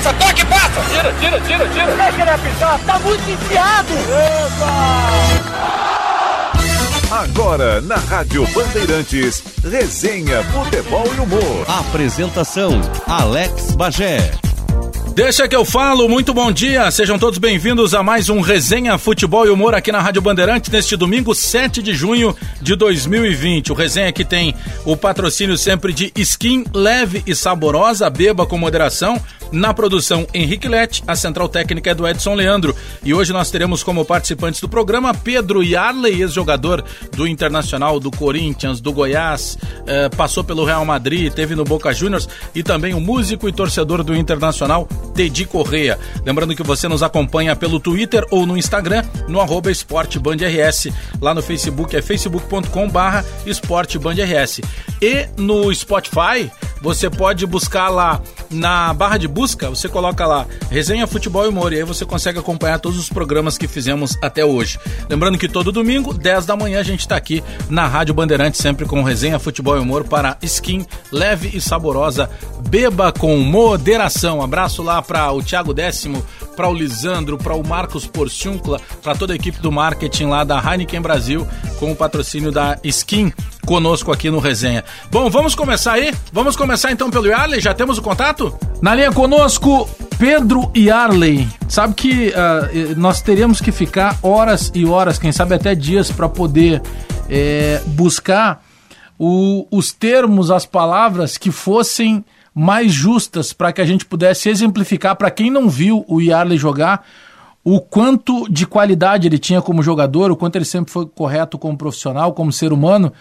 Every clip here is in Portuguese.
passa, toque, passa! Tira, tira, tira, tira! Deixa ele apitar, tá muito enfiado! Epa! Agora, na Rádio Bandeirantes, resenha, futebol e humor. Apresentação, Alex Bagé. Deixa que eu falo, muito bom dia, sejam todos bem-vindos a mais um Resenha Futebol e Humor aqui na Rádio Bandeirantes neste domingo 7 de junho de 2020. O Resenha que tem o patrocínio sempre de skin leve e saborosa, beba com moderação, na produção Henrique Lete, a central técnica é do Edson Leandro. E hoje nós teremos como participantes do programa Pedro Yarley, ex-jogador do Internacional, do Corinthians, do Goiás, eh, passou pelo Real Madrid, teve no Boca Juniors e também o músico e torcedor do Internacional, Tedi Correia. Lembrando que você nos acompanha pelo Twitter ou no Instagram, no arroba esportebandrs. Lá no Facebook é facebook.com barra esportebandrs. E no Spotify, você pode buscar lá na barra de busca, você coloca lá Resenha Futebol e Humor e aí você consegue acompanhar todos os programas que fizemos até hoje. Lembrando que todo domingo, 10 da manhã, a gente está aqui na Rádio Bandeirante, sempre com Resenha Futebol e Humor para skin leve e saborosa. Beba com moderação. Abraço lá para o Thiago Décimo, para o Lisandro, para o Marcos Porciuncla, para toda a equipe do marketing lá da Heineken Brasil, com o patrocínio da Skin conosco aqui no Resenha. Bom, vamos começar aí? Vamos começar então pelo Yarley, já temos o contato? Na linha conosco, Pedro Yarley. Sabe que uh, nós teríamos que ficar horas e horas, quem sabe até dias, para poder é, buscar o, os termos, as palavras que fossem mais justas para que a gente pudesse exemplificar para quem não viu o Yarley jogar o quanto de qualidade ele tinha como jogador, o quanto ele sempre foi correto como profissional, como ser humano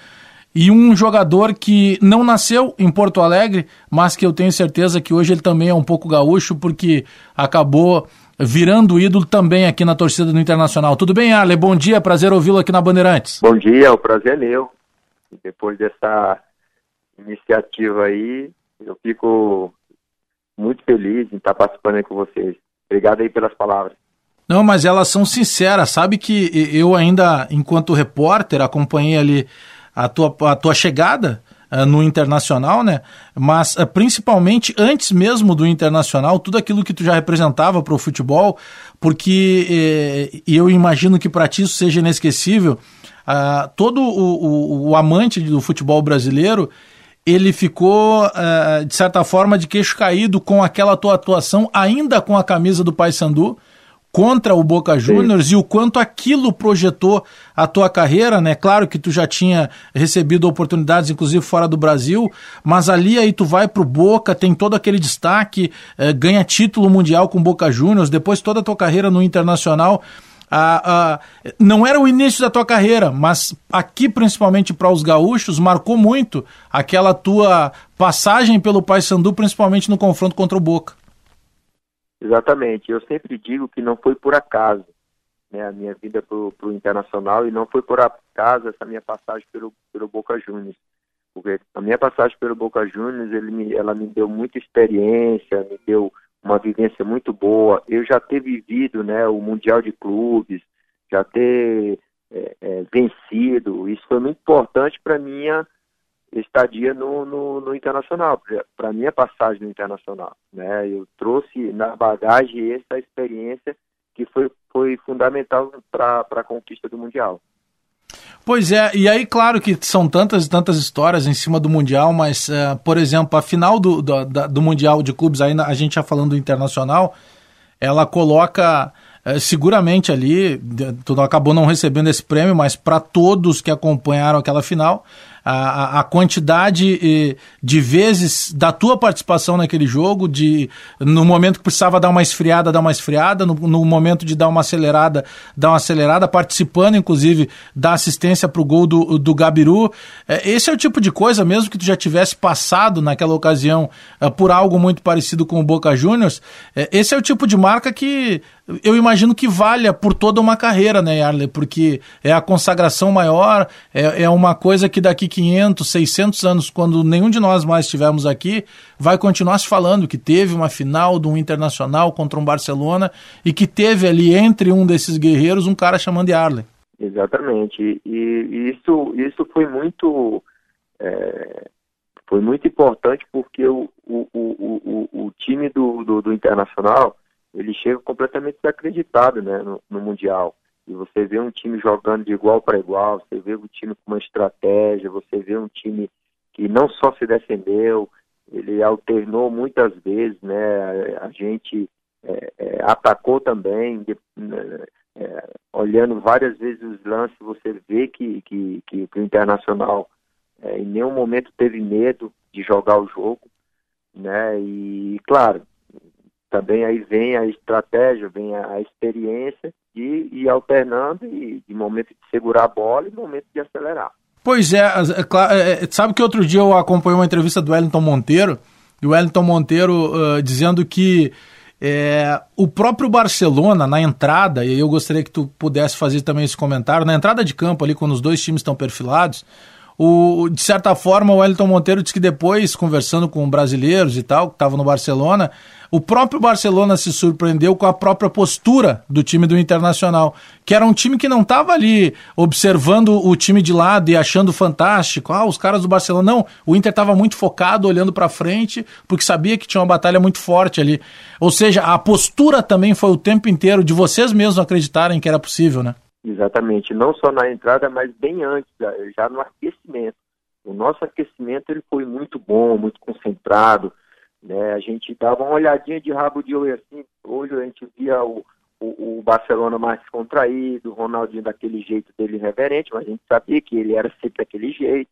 e um jogador que não nasceu em Porto Alegre, mas que eu tenho certeza que hoje ele também é um pouco gaúcho, porque acabou virando ídolo também aqui na torcida do Internacional. Tudo bem, Ale? Bom dia, prazer ouvi-lo aqui na Bandeirantes. Bom dia, o prazer é meu. Depois dessa iniciativa aí, eu fico muito feliz em estar participando aí com vocês. Obrigado aí pelas palavras. Não, mas elas são sinceras. Sabe que eu ainda, enquanto repórter, acompanhei ali a tua, a tua chegada uh, no Internacional, né? Mas uh, principalmente antes mesmo do Internacional, tudo aquilo que tu já representava para o futebol, porque eh, eu imagino que para ti isso seja inesquecível. Uh, todo o, o, o, amante do futebol brasileiro ele ficou, de certa forma, de queixo caído com aquela tua atuação, ainda com a camisa do Paysandu, contra o Boca Juniors e o quanto aquilo projetou a tua carreira, né? Claro que tu já tinha recebido oportunidades, inclusive fora do Brasil, mas ali aí tu vai pro Boca, tem todo aquele destaque, eh, ganha título mundial com Boca Juniors, depois toda a tua carreira no Internacional. Ah, ah, não era o início da tua carreira, mas aqui, principalmente para os gaúchos, marcou muito aquela tua passagem pelo Paysandu, principalmente no confronto contra o Boca. Exatamente. Eu sempre digo que não foi por acaso né, a minha vida para o Internacional e não foi por acaso essa minha passagem pelo, pelo Boca Juniors. Porque a minha passagem pelo Boca Juniors, ele me, ela me deu muita experiência, me deu uma vivência muito boa. Eu já ter vivido né, o Mundial de Clubes, já ter é, é, vencido, isso foi muito importante para minha estadia no, no, no Internacional, para minha passagem no Internacional. Né? Eu trouxe na bagagem essa experiência que foi, foi fundamental para a conquista do Mundial. Pois é, e aí, claro que são tantas e tantas histórias em cima do Mundial, mas, uh, por exemplo, a final do, do, do Mundial de Clubes, ainda a gente já falando do Internacional, ela coloca uh, seguramente ali, tu acabou não recebendo esse prêmio, mas para todos que acompanharam aquela final, a, a quantidade de vezes da tua participação naquele jogo, de no momento que precisava dar uma esfriada, dar uma esfriada, no, no momento de dar uma acelerada, dar uma acelerada, participando, inclusive, da assistência para o gol do, do Gabiru. É, esse é o tipo de coisa, mesmo que tu já tivesse passado naquela ocasião é, por algo muito parecido com o Boca Juniors, é, esse é o tipo de marca que eu imagino que valha por toda uma carreira, né, Yarley? Porque é a consagração maior, é, é uma coisa que daqui 500, 600 anos, quando nenhum de nós mais estivermos aqui, vai continuar se falando que teve uma final de um internacional contra um Barcelona e que teve ali entre um desses guerreiros um cara chamando Yarley. Exatamente. E, isso, isso foi muito. É, foi muito importante porque o, o, o, o, o time do do, do Internacional, ele chega completamente desacreditado né, no, no Mundial. E você vê um time jogando de igual para igual, você vê um time com uma estratégia, você vê um time que não só se defendeu, ele alternou muitas vezes, né? A gente é, é, atacou também, de, né, é, olhando várias vezes os lances, você vê que, que, que, que o Internacional é, em nenhum momento teve medo de jogar o jogo, né? E claro, também aí vem a estratégia, vem a, experiência de ir alternando e de momento de segurar a bola e momento de acelerar. Pois é, é, é, sabe que outro dia eu acompanhei uma entrevista do Wellington Monteiro, e o Wellington Monteiro uh, dizendo que é, o próprio Barcelona, na entrada, e eu gostaria que tu pudesse fazer também esse comentário, na entrada de campo ali, quando os dois times estão perfilados, o, de certa forma, o Wellington Monteiro disse que depois, conversando com brasileiros e tal, que estavam no Barcelona, o próprio Barcelona se surpreendeu com a própria postura do time do Internacional, que era um time que não estava ali observando o time de lado e achando fantástico. Ah, os caras do Barcelona. Não, o Inter estava muito focado, olhando para frente, porque sabia que tinha uma batalha muito forte ali. Ou seja, a postura também foi o tempo inteiro de vocês mesmos acreditarem que era possível, né? Exatamente, não só na entrada, mas bem antes, já no aquecimento. O nosso aquecimento ele foi muito bom, muito concentrado. Né? A gente dava uma olhadinha de rabo de olho assim, hoje a gente via o, o, o Barcelona mais contraído, o Ronaldinho daquele jeito dele reverente, mas a gente sabia que ele era sempre daquele jeito.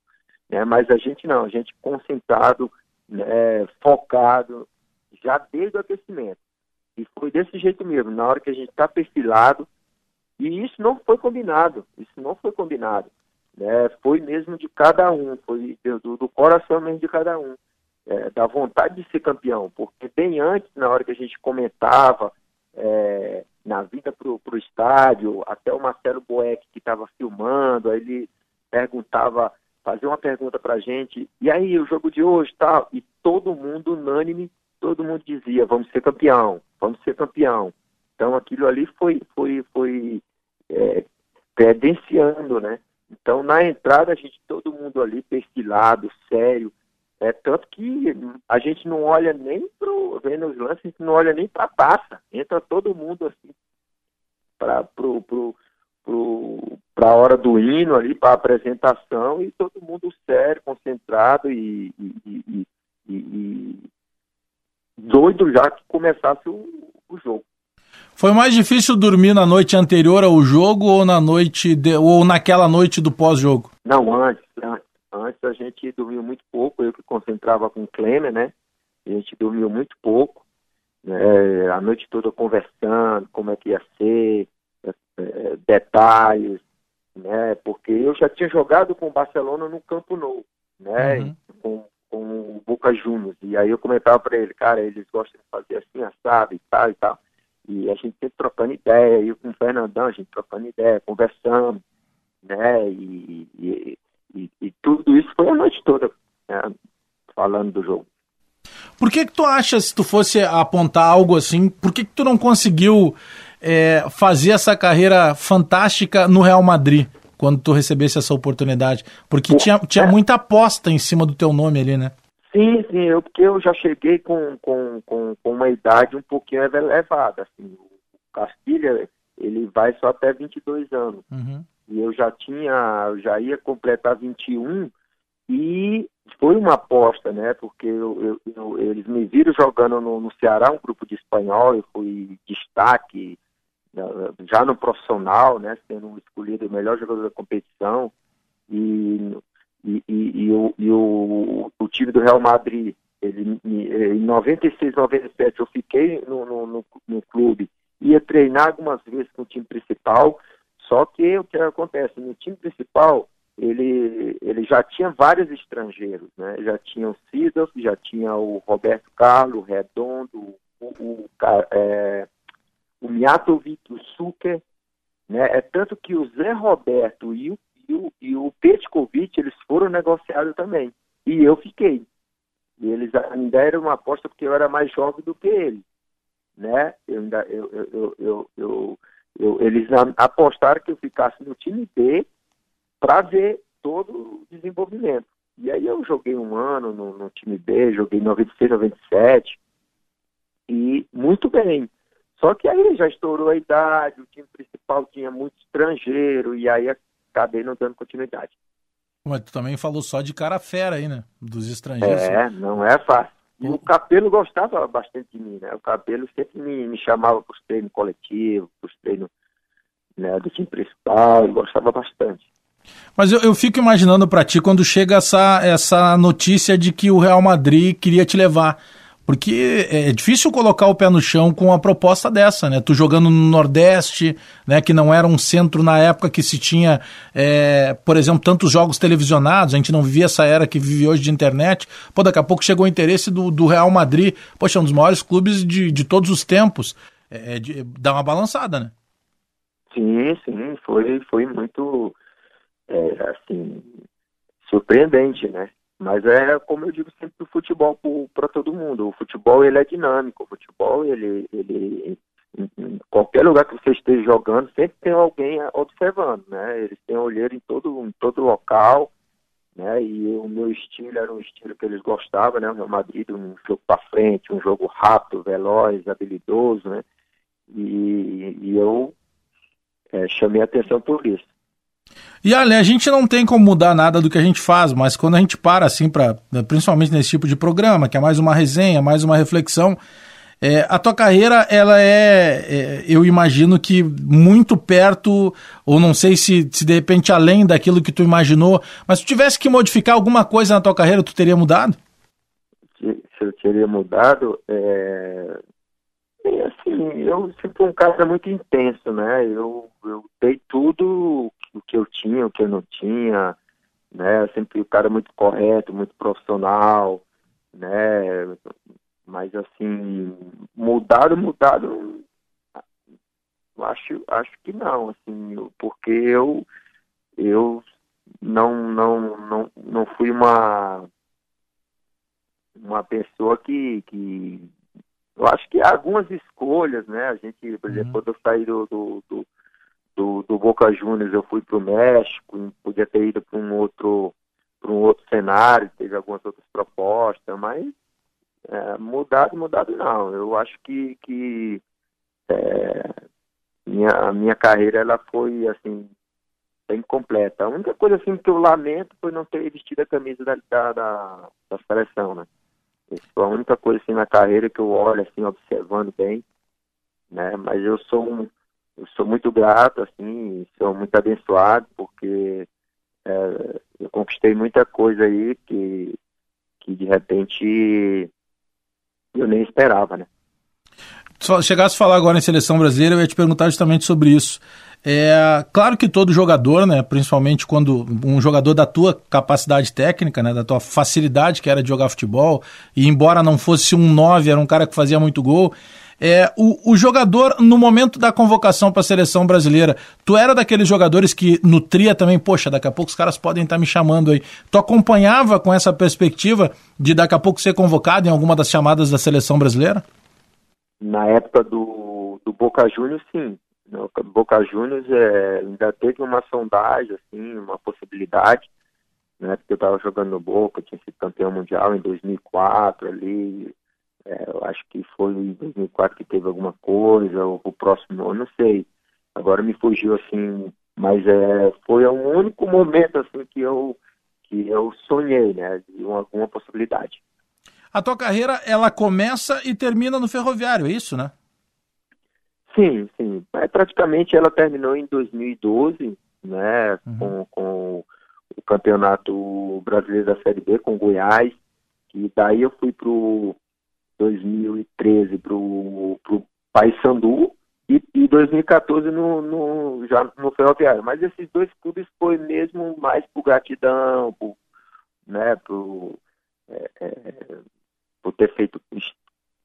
Né? Mas a gente não, a gente concentrado, né? focado, já desde o aquecimento. E foi desse jeito mesmo, na hora que a gente está perfilado, e isso não foi combinado, isso não foi combinado. Né? Foi mesmo de cada um, foi do, do coração mesmo de cada um, é, da vontade de ser campeão. Porque bem antes, na hora que a gente comentava é, na vinda para o estádio, até o Marcelo Boeck que estava filmando, aí ele perguntava, fazia uma pergunta para a gente, e aí o jogo de hoje tal, e todo mundo unânime, todo mundo dizia, vamos ser campeão, vamos ser campeão. Então aquilo ali foi, foi, foi é, credenciando, né? Então na entrada a gente, todo mundo ali perfilado, sério, é tanto que a gente não olha nem pro, vendo os lances, a gente não olha nem para a taça, entra todo mundo assim para pro, pro, pro, a hora do hino ali, para a apresentação, e todo mundo sério, concentrado e, e, e, e doido já que começasse o, o jogo. Foi mais difícil dormir na noite anterior ao jogo ou na noite de, ou naquela noite do pós-jogo? Não, antes, antes. Antes a gente dormiu muito pouco, eu que concentrava com o Klemer, né? A gente dormiu muito pouco, né? a noite toda conversando, como é que ia ser, é, é, detalhes, né? Porque eu já tinha jogado com o Barcelona no Campo Novo, né? Uhum. Com, com o Boca Juniors. E aí eu comentava para ele, cara, eles gostam de fazer assim, assado e tal e tal. E a gente sempre trocando ideia, eu com o Fernandão, a gente trocando ideia, conversando, né? E, e, e, e tudo isso foi a noite toda, né? falando do jogo. Por que que tu acha, se tu fosse apontar algo assim, por que que tu não conseguiu é, fazer essa carreira fantástica no Real Madrid, quando tu recebesse essa oportunidade? Porque tinha, tinha é. muita aposta em cima do teu nome ali, né? Sim, sim, eu, porque eu já cheguei com, com, com, com uma idade um pouquinho elevada. Assim, o Castilha, ele vai só até 22 anos. Uhum. E eu já tinha, já ia completar 21 e foi uma aposta, né? Porque eu, eu, eu, eles me viram jogando no, no, Ceará, um grupo de espanhol, eu fui destaque já no profissional, né? Sendo escolhido o melhor jogador da competição. E e, e, e, o, o, o, time do Real Madrid, ele, em 96, 97, eu fiquei no, no, no, no clube, ia treinar algumas vezes com o time principal, só que o que acontece, no time principal, ele, ele já tinha vários estrangeiros, né? Já tinha o Sidorf, já tinha o Roberto Carlos, o Redondo, o, o, é, o o Suker, né? É tanto que o Zé Roberto e o e o, e o Petkovic, eles foram negociados também. E eu fiquei. E eles ainda eram uma aposta porque eu era mais jovem do que ele. Né? Eu ainda, eu, eu, eu, eu, eu eles apostaram que eu ficasse no time B para ver todo o desenvolvimento. E aí eu joguei um ano no, no time B, joguei 96, 97, e muito bem. Só que aí já estourou a idade, o time principal tinha muito estrangeiro, e aí acabei não dando continuidade. Mas tu também falou só de cara fera aí, né? Dos estrangeiros. É, não é fácil. E o Capelo gostava bastante de mim, né? O Capelo sempre me, me chamava para os treinos coletivos, para os treinos né, do time principal, ele gostava bastante. Mas eu, eu fico imaginando para ti quando chega essa, essa notícia de que o Real Madrid queria te levar. Porque é difícil colocar o pé no chão com uma proposta dessa, né? Tu jogando no Nordeste, né? Que não era um centro na época que se tinha, é, por exemplo, tantos jogos televisionados, a gente não vivia essa era que vive hoje de internet. Pô, daqui a pouco chegou o interesse do, do Real Madrid. Poxa, é um dos maiores clubes de, de todos os tempos. É, é de, dá uma balançada, né? Sim, sim, foi, foi muito, é, assim, surpreendente, né? Mas é como eu digo sempre o futebol para todo mundo. O futebol ele é dinâmico. O futebol ele, ele em qualquer lugar que você esteja jogando sempre tem alguém observando, né? Eles têm olheiro em todo em todo local, né? E o meu estilo era um estilo que eles gostavam, né? O Real Madrid um jogo para frente, um jogo rápido, veloz, habilidoso, né? E, e eu é, chamei atenção por isso. E Ale, a gente não tem como mudar nada do que a gente faz, mas quando a gente para assim para, principalmente nesse tipo de programa, que é mais uma resenha, mais uma reflexão, é, a tua carreira ela é, é, eu imagino que muito perto, ou não sei se, se de repente além daquilo que tu imaginou, mas se tu tivesse que modificar alguma coisa na tua carreira, tu teria mudado? Se, se eu teria mudado, é, assim, eu sempre fui um cara muito intenso, né? Eu, eu dei tudo o que eu tinha, o que eu não tinha, né? Sempre um cara muito correto, muito profissional, né? Mas assim, mudado, mudado, acho, acho que não, assim, porque eu, eu não, não, não, não fui uma uma pessoa que, que eu acho que há algumas escolhas, né? A gente, por exemplo, uhum. quando eu saí do, do, do, do, do Boca Juniors, eu fui para o México, podia ter ido para um outro para um outro cenário, teve algumas outras propostas, mas é, mudado, mudado não. Eu acho que, que é, minha, a minha carreira ela foi assim bem completa. A única coisa assim que eu lamento foi não ter vestido a camisa da, da, da, da seleção, né? Isso é a única coisa assim na carreira que eu olho assim observando bem, né? Mas eu sou um, eu sou muito grato assim, sou muito abençoado porque é, eu conquistei muita coisa aí que que de repente eu nem esperava, né? Chegasse a falar agora em seleção brasileira, eu ia te perguntar justamente sobre isso. É claro que todo jogador, né, principalmente quando um jogador da tua capacidade técnica, né, da tua facilidade que era de jogar futebol, e embora não fosse um 9, era um cara que fazia muito gol. É, o, o jogador, no momento da convocação para a seleção brasileira, tu era daqueles jogadores que nutria também, poxa, daqui a pouco os caras podem estar tá me chamando aí. Tu acompanhava com essa perspectiva de daqui a pouco ser convocado em alguma das chamadas da seleção brasileira? Na época do, do Boca Juniors, sim. No Boca Juniors é, ainda teve uma sondagem, assim, uma possibilidade, né? Porque eu estava jogando no Boca, tinha sido campeão mundial em 2004 ali. É, eu acho que foi em 2004 que teve alguma coisa, ou o próximo ano, não sei. Agora me fugiu assim, mas é, foi o único momento assim que eu que eu sonhei, né, de uma, alguma possibilidade. A tua carreira ela começa e termina no ferroviário, é isso, né? Sim, sim. É, praticamente ela terminou em 2012, né, uhum. com, com o campeonato brasileiro da Série B com Goiás, e daí eu fui pro 2013 pro, pro Paysandu e, e 2014 no, no, já no Ferroviário. Mas esses dois clubes foi mesmo mais por gratidão, por, né, por, é, é, por ter feito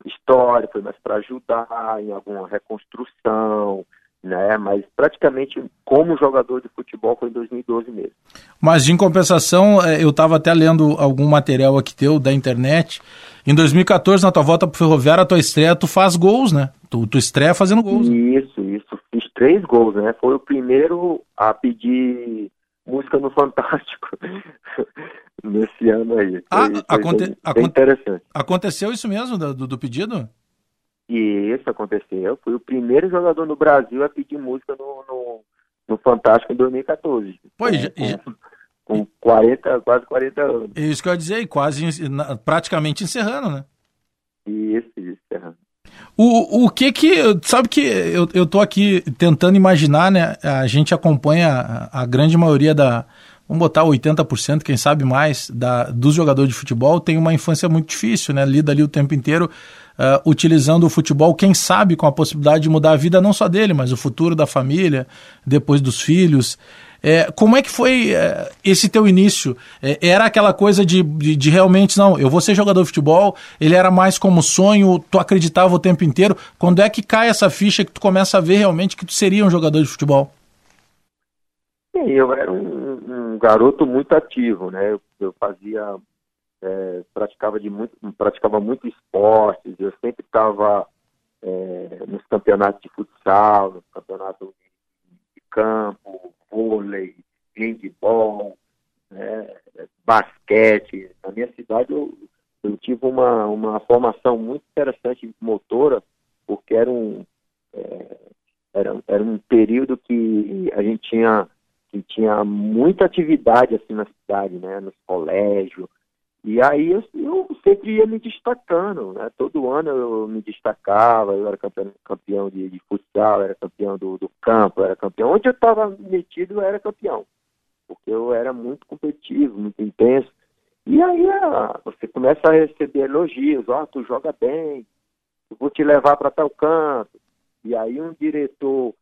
história, foi mais para ajudar em alguma reconstrução, né? Mas praticamente como jogador de futebol foi em 2012 mesmo. Mas em compensação, é, eu estava até lendo algum material aqui teu da internet. Em 2014, na tua volta pro Ferroviário, a tua estreia, tu faz gols, né? Tu, tu estreia fazendo gols. Né? Isso, isso. Fiz três gols, né? Foi o primeiro a pedir música no Fantástico nesse ano aí. Ah, foi, foi aconte bem, bem interessante. Aconteceu isso mesmo do, do pedido? E isso aconteceu. Eu fui o primeiro jogador no Brasil a pedir música no, no, no Fantástico em 2014. Pois, com, já... com 40, quase 40 anos. Isso que eu ia dizer, quase praticamente encerrando, né? Isso, encerrando. O, o que que. Sabe que eu, eu tô aqui tentando imaginar, né? A gente acompanha a, a grande maioria da. Vamos botar 80%, quem sabe mais, da, dos jogadores de futebol tem uma infância muito difícil, né? Lida ali o tempo inteiro uh, utilizando o futebol, quem sabe com a possibilidade de mudar a vida não só dele, mas o futuro da família, depois dos filhos. É, como é que foi é, esse teu início? É, era aquela coisa de, de, de, realmente, não, eu vou ser jogador de futebol, ele era mais como sonho, tu acreditava o tempo inteiro. Quando é que cai essa ficha que tu começa a ver realmente que tu seria um jogador de futebol? Eu era um, um garoto muito ativo, né? Eu, eu fazia, é, praticava, de muito, praticava muito esportes, eu sempre estava é, nos campeonatos de futsal, nos campeonatos de campo, vôlei, handball, né, basquete. Na minha cidade eu, eu tive uma, uma formação muito interessante motora, porque era um, é, era, era um período que a gente tinha, que tinha muita atividade assim na cidade, né, nos colégios, e aí eu, eu, sempre ia me destacando, né? Todo ano eu me destacava, eu era campeão, campeão de, de futsal, era campeão do, do campo, era campeão. Onde eu estava metido, eu era campeão. Porque eu era muito competitivo, muito intenso. E aí ah, você começa a receber elogios, ó, oh, tu joga bem, eu vou te levar para tal canto. E aí um diretor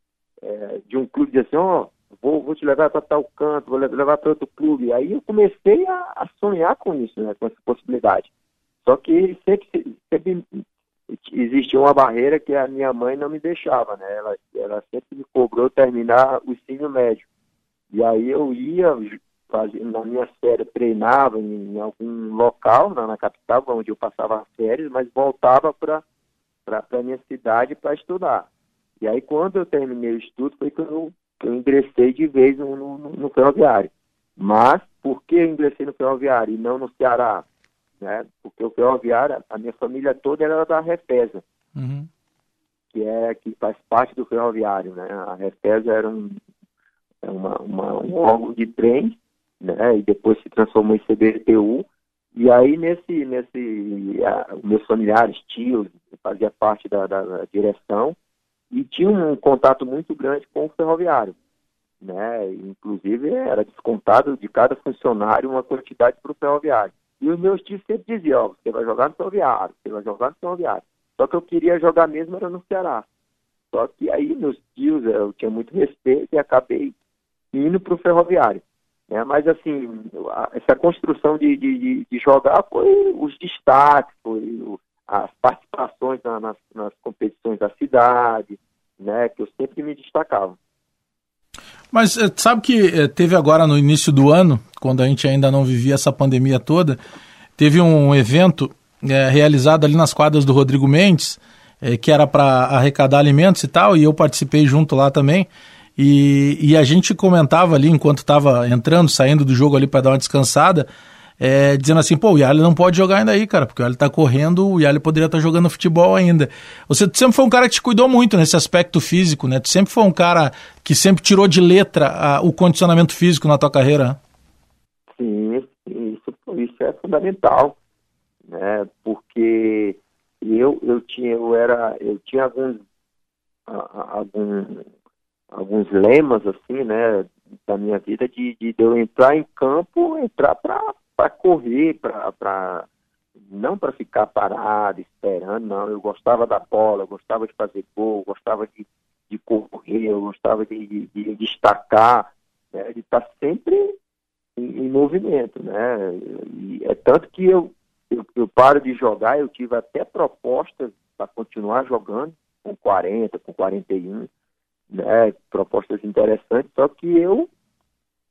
é, de um clube diz assim, ó, oh, vou, vou te levar para tal canto, vou levar para outro clube. Aí eu comecei a, a, sonhar com isso, né, com essa possibilidade. Só que sempre, sempre existia uma barreira que a minha mãe não me deixava, né? Ela, ela sempre me cobrou terminar o ensino médio. E aí eu ia, na minha série, treinava em, em algum local, na, na, capital, onde eu passava as férias, mas voltava para a minha cidade para estudar. E aí, quando eu terminei o estudo, foi que eu eu ingressei de vez no, no, no ferroviário. Mas, por que eu ingressei no ferroviário e não no Ceará? Né? Porque o ferroviário, a minha família toda era da Refesa, uhum. que é que faz parte do ferroviário. Né? A Refesa era um, é uma, uma, um órgão de trem, né? e depois se transformou em CBTU. E aí, nesse, nesse a, meus familiares, tios, fazia parte da, da, da direção, e tinha um contato muito grande com o ferroviário. Né? Inclusive, era descontado de cada funcionário uma quantidade para o ferroviário. E os meus tios sempre diziam, ó, você vai jogar no ferroviário, você vai jogar no ferroviário. Só que eu queria jogar mesmo era no Ceará. Só que aí meus tios, eu tinha muito respeito e acabei indo para o ferroviário. Né? Mas assim, essa construção de, de, de, jogar foi os destaques, foi o, as participações na, nas, nas, competições da cidade, né, que eu sempre me destacava. Mas eh, sabe que eh, teve agora no início do ano, quando a gente ainda não vivia essa pandemia toda, teve um evento é, realizado ali nas quadras do Rodrigo Mendes, é, que era para arrecadar alimentos e tal, e eu participei junto lá também. E, e a gente comentava ali enquanto estava entrando, saindo do jogo ali para dar uma descansada, é, dizendo assim, pô, o Yali não pode jogar ainda aí, cara, porque o Yali tá correndo, o Yali poderia estar tá jogando futebol ainda. Você sempre foi um cara que te cuidou muito nesse aspecto físico, né? Tu sempre foi um cara que sempre tirou de letra a, o condicionamento físico na tua carreira. Sim, isso, isso é fundamental, né? Porque eu, eu tinha, eu era, eu tinha alguns, alguns, alguns lemas assim, né, da minha vida de, de eu entrar em campo, entrar para para correr, para não para ficar parado, esperando, não. Eu gostava da bola, eu gostava de fazer gol, gostava de, de correr, eu gostava de, de, de destacar, né, de estar sempre em, em, movimento, né? E é tanto que eu, eu, eu paro de jogar, eu tive até propostas para continuar jogando com 40, com 41, né? Propostas interessantes, só que eu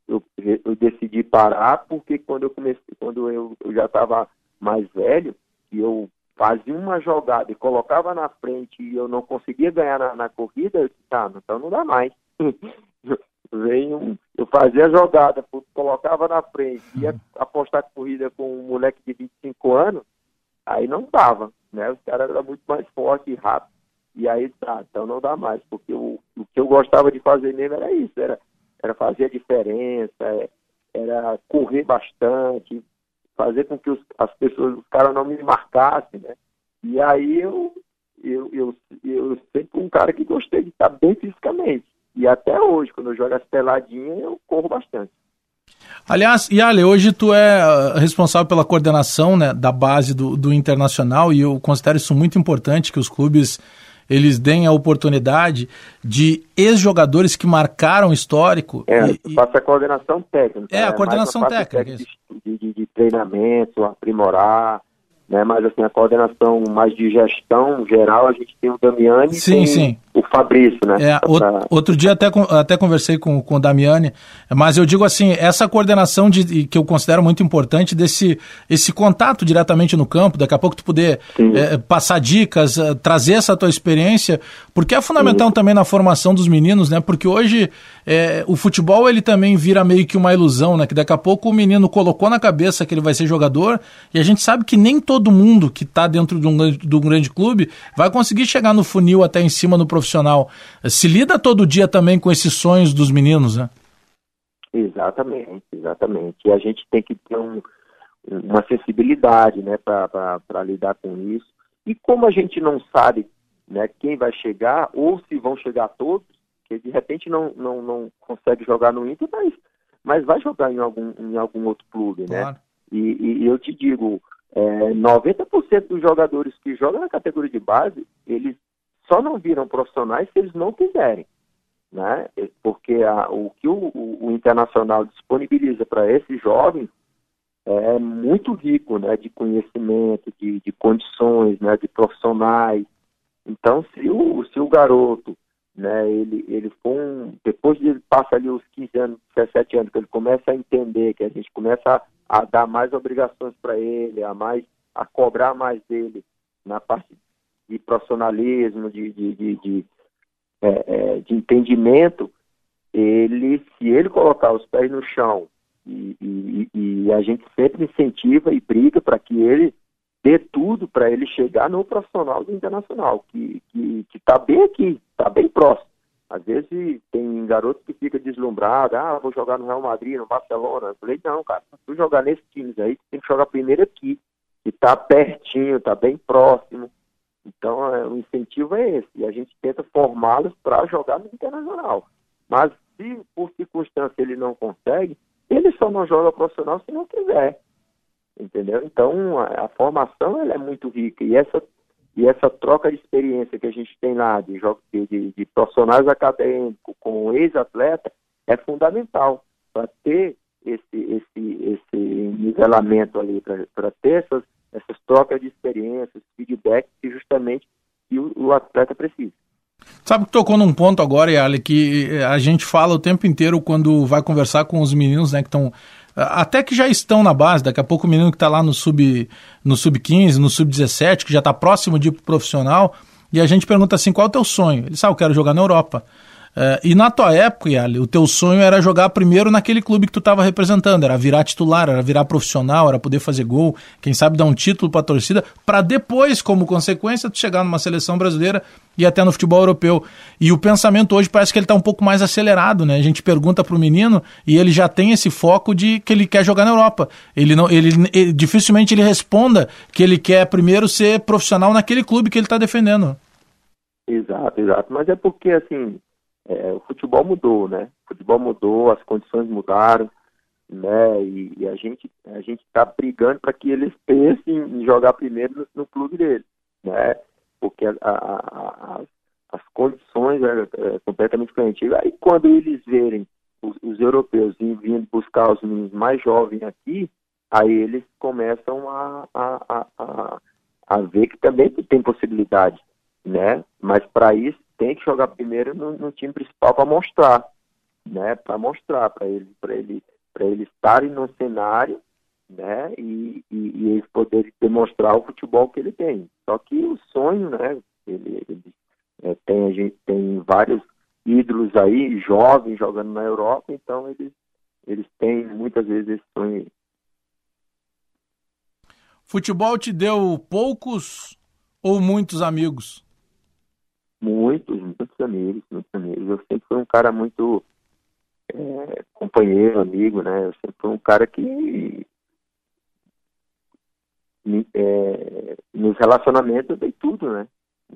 eu, eu decidi parar porque quando eu comecei, quando eu, eu já estava mais velho, e eu fazia uma jogada e colocava na frente e eu não conseguia ganhar na, na corrida, eu disse, tá, então não dá mais. Um, eu fazia a jogada, colocava na frente, ia apostar corrida com um moleque de 25 anos, Aí não dava, né? Os caras eram muito mais fortes e rápidos. E aí tá, então não dá mais, porque o, o que eu gostava de fazer mesmo era isso, era, era fazer a diferença, é, era correr bastante, fazer com que os, as pessoas, os caras não me marcassem, né? E aí eu, eu, eu, eu sempre fui um cara que gostei de estar bem fisicamente. E até hoje, quando eu jogo as peladinhas, eu corro bastante. Aliás, Yale, hoje tu é ah, responsável pela coordenação né, da base do, do Internacional e eu considero isso muito importante que os clubes eles deem a oportunidade de ex-jogadores que marcaram histórico. É, e, passa a coordenação técnica. É, a né? coordenação técnica. De, de, de, treinamento, aprimorar, né? Mas assim, a coordenação mais de gestão geral, a gente tem o Damiani sim, sim. O Fabrício, né? É, pra... Outro dia até, até conversei com, com o Damiani, mas eu digo assim, essa coordenação de, que eu considero muito importante desse esse contato diretamente no campo, daqui a pouco tu poder é, passar dicas, é, trazer essa tua experiência, porque é fundamental sim. também na formação dos meninos, né? Porque hoje é, o futebol ele também vira meio que uma ilusão, né? Que daqui a pouco o menino colocou na cabeça que ele vai ser jogador e a gente sabe que nem todo mundo que está dentro de um, de um grande clube vai conseguir chegar no funil até em cima no profissional. Se lida todo dia também com esses sonhos dos meninos, né? Exatamente, exatamente. E a gente tem que ter um, uma sensibilidade né, para lidar com isso. E como a gente não sabe né, quem vai chegar, ou se vão chegar todos, que de repente não, não, não consegue jogar no Inter, mas, mas vai jogar em algum, em algum outro clube, né? claro. né? E, e, eu te digo, é, 90% dos jogadores que jogam na categoria de base, eles só não viram profissionais se eles não quiserem. Né? Porque a, o que o, o, Internacional disponibiliza para esses jovens é muito rico né? de conhecimento, de, de condições, né? de profissionais. Então, se o, se o garoto né, ele, ele for um, depois de ele passa ali os 15 anos, 17 anos, que ele começa a entender, que a gente começa a a dar mais obrigações para ele, a mais a cobrar mais dele na parte de profissionalismo, de, de, de, de, é, é, de entendimento, ele, se ele colocar os pés no chão e, e, e a gente sempre incentiva e briga para que ele dê tudo para ele chegar no profissional do internacional, que está bem aqui, está bem próximo. Às vezes tem garoto que fica deslumbrado, ah, vou jogar no Real Madrid, no Barcelona. Eu falei, não, cara, se tu jogar nesses times aí, tu tem que jogar primeiro aqui, que tá pertinho, tá bem próximo. Então, é, o incentivo é esse. E a gente tenta formá-los para jogar no internacional. Mas se por circunstância ele não consegue, ele só não joga profissional se não quiser. Entendeu? Então, a, a formação ela é muito rica. E essa e essa troca de experiência que a gente tem lá, de, de, de profissionais acadêmicos com ex-atleta, é fundamental para ter esse, esse, esse nivelamento ali, para ter essas, essas trocas de experiências, feedback que justamente que o, o atleta precisa. Sabe que tocou num ponto agora, Yali, que a gente fala o tempo inteiro quando vai conversar com os meninos, né, que estão até que já estão na base, daqui a pouco o menino que está lá no sub no sub 15, no sub 17, que já está próximo de profissional, e a gente pergunta assim, qual é o teu sonho? Ele sabe, ah, eu quero jogar na Europa. Uh, e na tua época, Yali, o teu sonho era jogar primeiro naquele clube que tu estava representando, era virar titular, era virar profissional, era poder fazer gol, quem sabe dar um título para a torcida, para depois, como consequência, tu chegar numa seleção brasileira e até no futebol europeu. E o pensamento hoje parece que ele está um pouco mais acelerado, né? A gente pergunta para o menino e ele já tem esse foco de que ele quer jogar na Europa. Ele não, ele, ele dificilmente ele responda que ele quer primeiro ser profissional naquele clube que ele está defendendo. Exato, exato. Mas é porque assim é, o futebol mudou, né? O futebol mudou, as condições mudaram, né? E, e a gente a gente está brigando para que eles pensem em jogar primeiro no, no clube deles, né? Porque a, a, a, as condições é, é completamente diferentes. Aí quando eles verem os, os europeus vindo buscar os meninos mais jovens aqui, aí eles começam a, a, a, a, ver que também tem possibilidade, né? Mas para isso tem que jogar primeiro no, no time principal para mostrar, né? Para mostrar para ele, para ele, para eles estarem no cenário, né? E, e, e, eles poderem demonstrar o futebol que ele tem. Só que o sonho, né? Ele, ele é, tem a gente tem vários ídolos aí jovens jogando na Europa, então eles eles têm muitas vezes esse sonho. Futebol te deu poucos ou muitos amigos? Muitos, muitos amigos, muitos amigos. Eu sempre fui um cara muito é, companheiro, amigo, né? Eu sempre fui um cara que é, nos relacionamentos eu dei tudo, né?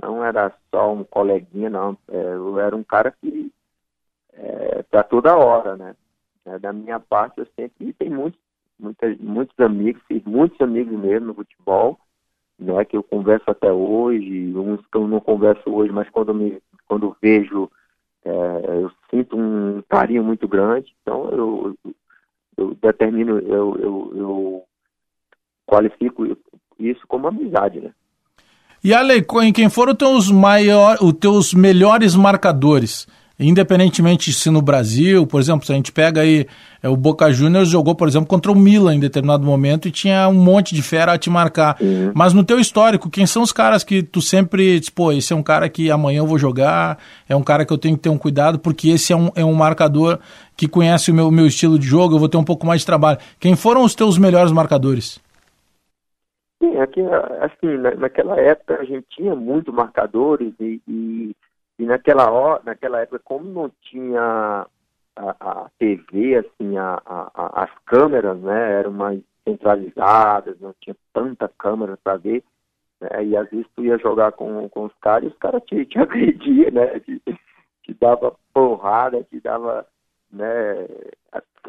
Não era só um coleguinha, não. É, eu era um cara que é, para toda hora, né? É, da minha parte, eu sempre tenho muitos, muitas, muitos amigos, fiz muitos amigos mesmo no futebol, né? Que eu converso até hoje, uns que eu não converso hoje, mas quando me quando vejo é, eu sinto um carinho muito grande, então eu, eu determino, eu, eu, eu qualifico isso como amizade, né? E Ale, quem foram os maior, os teus melhores marcadores? Independentemente se no Brasil, por exemplo, se a gente pega aí, é, o Boca Juniors jogou, por exemplo, contra o Milan em determinado momento e tinha um monte de fera a te marcar. Uhum. Mas no teu histórico, quem são os caras que tu sempre diz, pô, esse é um cara que amanhã eu vou jogar, é um cara que eu tenho que ter um cuidado, porque esse é um, é um marcador que conhece o meu, meu estilo de jogo, eu vou ter um pouco mais de trabalho. Quem foram os teus melhores marcadores? Sim, aqui, assim, naquela época a gente tinha muito marcadores e, e e naquela, hora, naquela época, como não tinha a, a TV, assim, a, a, as câmeras, né, eram mais centralizadas, não tinha tanta câmera para ver, né, e às vezes tu ia jogar com, com os caras e os caras te, te agrediam, né, te, te dava porrada, te dava, né,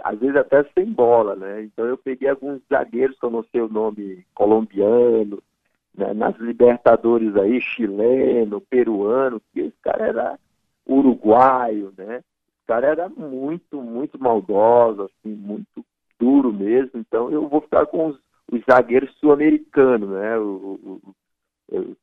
às vezes até sem bola, né, então eu peguei alguns zagueiros que eu não sei o nome, colombiano, né, nas Libertadores aí, chileno, peruano, que esse cara era uruguaio, né? O cara era muito, muito maldoso, assim, muito duro mesmo. Então eu vou ficar com os, os zagueiros sul-americanos, né? O, o, o,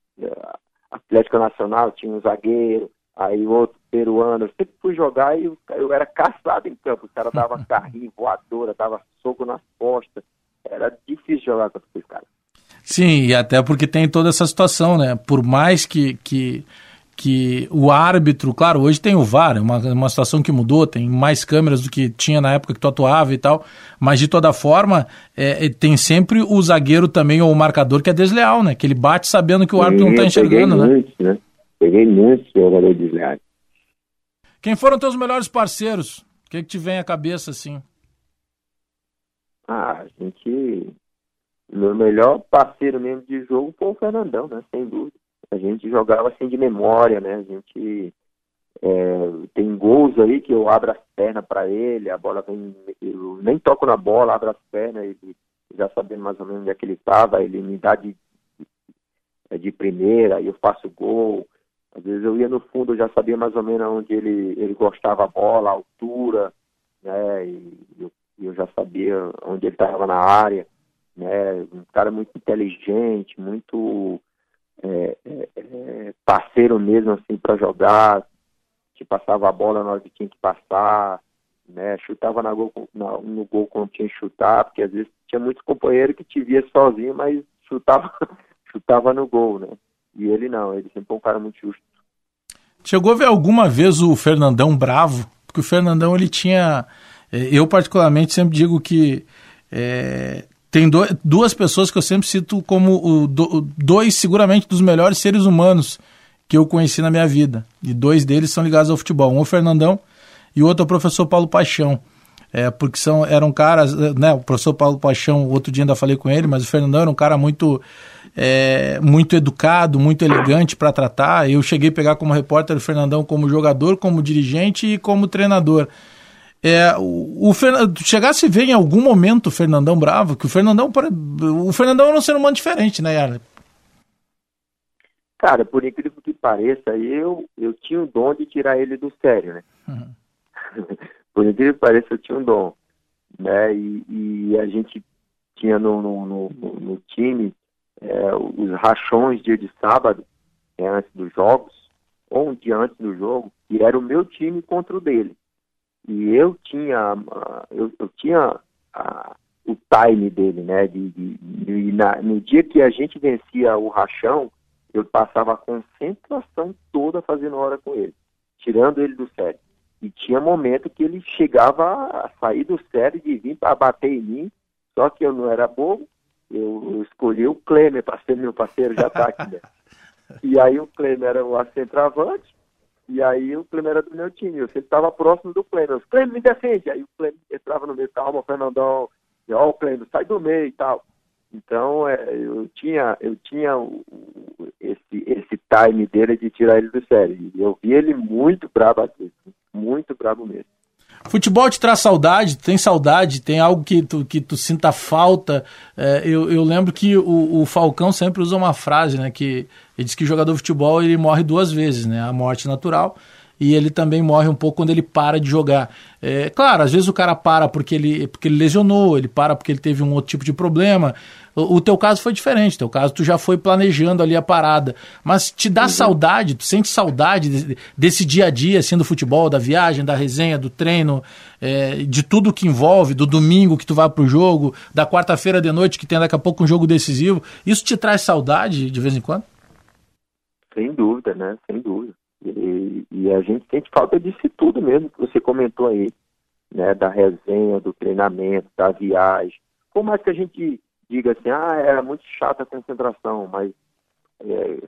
Atlético Nacional tinha um zagueiro, aí outro peruano. Eu sempre fui jogar e eu, eu era caçado em campo. O cara dava carrinho, voadora, dava soco nas costas. Era difícil jogar com esses caras. Sim, e até porque tem toda essa situação, né? Por mais que, que, que o árbitro, claro, hoje tem o VAR, é uma, uma situação que mudou, tem mais câmeras do que tinha na época que tu atuava e tal, mas de toda forma, é, é tem sempre o zagueiro também, ou o marcador, que é desleal, né? Que ele bate sabendo que o árbitro não está enxergando, né? Muitos, né? Peguei muitos jogadores desleais. Quem foram teus melhores parceiros? O que, que te vem à cabeça, assim? Ah, a gente meu melhor parceiro mesmo de jogo foi o Fernandão, né? Sem dúvida. A gente jogava assim de memória, né? A gente é, tem gols aí que eu abro as pernas para ele, a bola vem, eu nem toco na bola, abro as pernas, ele já sabendo mais ou menos onde é que ele estava, ele me dá de, de, de primeira, aí eu faço gol. Às vezes eu ia no fundo, eu já sabia mais ou menos onde ele, ele gostava a bola, a altura, né? E eu, eu já sabia onde ele estava na área né? Um cara muito inteligente, muito é, é, é parceiro mesmo assim para jogar, que passava a bola na hora que tinha que passar, né? Chutava na gol, na, no gol quando tinha que chutar, porque às vezes tinha muitos companheiros que te via sozinho, mas chutava, chutava no gol, né? E ele não, ele sempre foi um cara muito justo. Chegou a ver alguma vez o Fernandão bravo? Porque o Fernandão ele tinha. É, eu, particularmente, sempre digo que é, tem do, duas pessoas que eu sempre cito como o, do, dois, seguramente, dos melhores seres humanos que eu conheci na minha vida. E dois deles são ligados ao futebol. Um é o Fernandão e o outro é o professor Paulo Paixão. É, porque são, eram caras, né, o professor Paulo Paixão, outro dia ainda falei com ele, mas o Fernandão era um cara muito, é, muito educado, muito elegante para tratar. Eu cheguei a pegar como repórter o Fernandão como jogador, como dirigente e como treinador. É, o, o Fernando, chegasse a ver em algum momento o Fernandão bravo, que o Fernandão, o Fernandão era um ser humano diferente, né, Yara? Cara, por incrível que pareça, eu, eu tinha o dom de tirar ele do sério, né? Uhum. por incrível que pareça, eu tinha um dom, né? E, e a gente tinha no, no, no, no time é, os rachões dia de sábado, é, antes dos jogos, ou um dia antes do jogo, e era o meu time contra o dele. E eu tinha, eu, eu tinha a, o time dele, né? De, de, de na, no dia que a gente vencia o rachão, eu passava a concentração toda fazendo hora com ele, tirando ele do sério. E tinha momento que ele chegava a sair do sério de vir para bater em mim, só que eu não era bobo, eu, eu escolhi o Klemer para ser meu parceiro de ataque, né? E aí o Klemer era o centroavante, e aí o Klemer era do meu time. Eu sempre estava próximo do Klemer. O Klemer me defende. Aí o Klemer entrava no meio, calma, Fernandão. E, ó, o Klemer, sai do meio e tal. Então, é, eu tinha, eu tinha esse, esse time dele de tirar ele do sério. E eu vi ele muito bravo aqui, muito bravo mesmo. Futebol te traz saudade, tem saudade, tem algo que tu, que tu sinta falta. É, eu, eu lembro que o, o, Falcão sempre usa uma frase, né? Que ele diz que o jogador de futebol ele morre duas vezes, né? A morte natural e ele também morre um pouco quando ele para de jogar. É, claro, às vezes o cara para porque ele, porque ele lesionou, ele para porque ele teve um outro tipo de problema. O, o teu caso foi diferente, teu caso tu já foi planejando ali a parada. Mas te dá uhum. saudade, tu sente saudade de, desse dia a dia, assim, do futebol, da viagem, da resenha, do treino, é, de tudo que envolve, do domingo que tu vai pro jogo, da quarta-feira de noite que tem daqui a pouco um jogo decisivo. Isso te traz saudade de vez em quando? Sem dúvida, né? Sem dúvida. E, e, a gente sente falta disso tudo mesmo que você comentou aí, né? Da resenha, do treinamento, da viagem. Por mais que a gente diga assim, ah, era muito chata a concentração, mas é,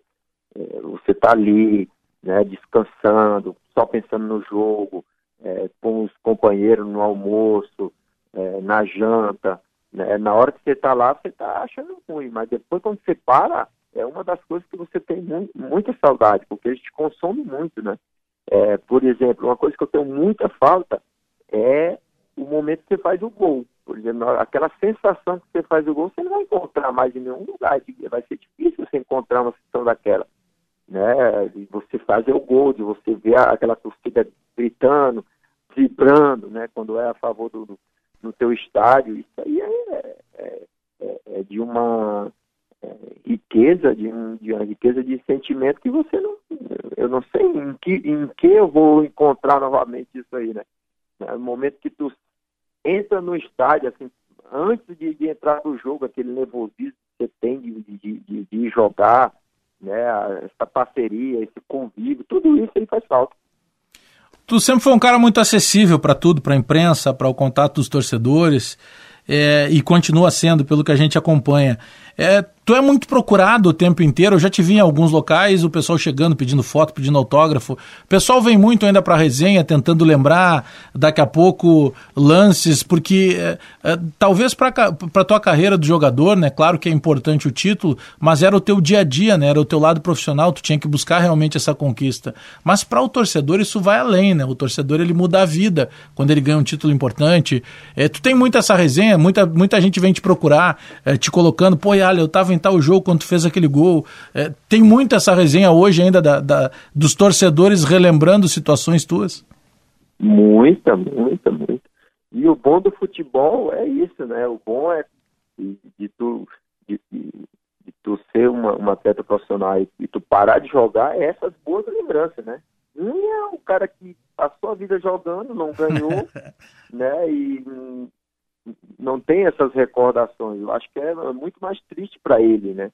é, você está ali, né, descansando, só pensando no jogo, é, com os companheiros no almoço, é, na janta, né, na hora que você está lá, você está achando ruim, mas depois quando você para, é uma das coisas que você tem muita saudade, porque a gente consome muito, né? É, por exemplo, uma coisa que eu tenho muita falta é o momento que você faz o gol. Por exemplo, aquela sensação que você faz o gol, você não vai encontrar mais em nenhum lugar. Vai ser difícil você encontrar uma sensação daquela. Né? De você fazer o gol, de você ver aquela torcida gritando, vibrando, né? Quando é a favor do, do no teu estádio. Isso aí é, é, é, é de uma riqueza, de, um, de uma riqueza de sentimento que você não. Eu não sei em que, em que eu vou encontrar novamente isso aí, né? No momento que tu entra no estádio, assim, antes de, de entrar no jogo, aquele nervosismo que você tem de, de, de, de jogar, né? Essa parceria, esse convívio, tudo isso aí faz falta. Tu sempre foi um cara muito acessível para tudo, para a imprensa, para o contato dos torcedores, é, e continua sendo, pelo que a gente acompanha. É, Tu é muito procurado o tempo inteiro. Eu já te vi em alguns locais, o pessoal chegando, pedindo foto, pedindo autógrafo. O pessoal vem muito ainda para resenha, tentando lembrar daqui a pouco lances, porque é, é, talvez para tua carreira de jogador, né? Claro que é importante o título, mas era o teu dia a dia, né? Era o teu lado profissional, tu tinha que buscar realmente essa conquista. Mas para o torcedor isso vai além, né? O torcedor ele muda a vida quando ele ganha um título importante. É, tu tem muito essa resenha, muita, muita gente vem te procurar, te colocando, pô, Yala, eu tava em tal jogo quando fez aquele gol. É, tem muito essa resenha hoje ainda da, da, dos torcedores relembrando situações tuas? Muita, muita, muita. E o bom do futebol é isso, né? O bom é de, de tu, de, de, tu ser uma, uma atleta profissional e, e, tu parar de jogar é essas boas lembranças, né? Um é o cara que passou a vida jogando, não ganhou, né? E não tem essas recordações. Eu acho que é muito mais triste para ele, né?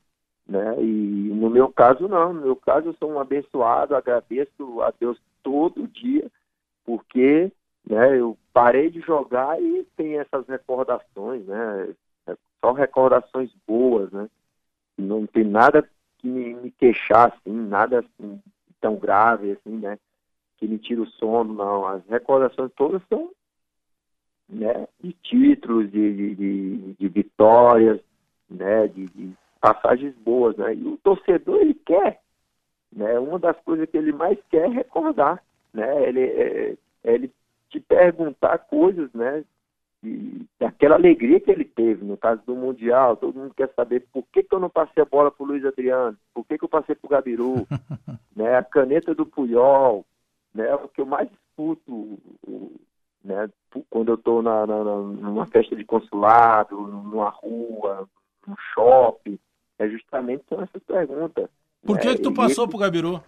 né? E no meu caso, não. No meu caso, eu sou um abençoado, agradeço a Deus todo dia, porque né, eu parei de jogar e tem essas recordações, né? É só recordações boas, né? Não tem nada que me, me queixar, assim, nada assim, tão grave, assim, né? Que me tira o sono, não. As recordações todas são né, de títulos, de, de, de vitórias, né, de, de, passagens boas, né? E o torcedor ele quer, né? Uma das coisas que ele mais quer é recordar, né? Ele é, é ele te perguntar coisas, né? E aquela alegria que ele teve no caso do mundial, todo mundo quer saber por que, que eu não passei a bola para o Luiz Adriano, por que, que eu passei para o Gabiru, né? A caneta do Puyol, né? O que eu mais escuto né? Quando eu estou na, na, numa festa de consulado, numa rua, num shopping, é justamente com essas perguntas. Por que, né? que tu passou para o Gabiru?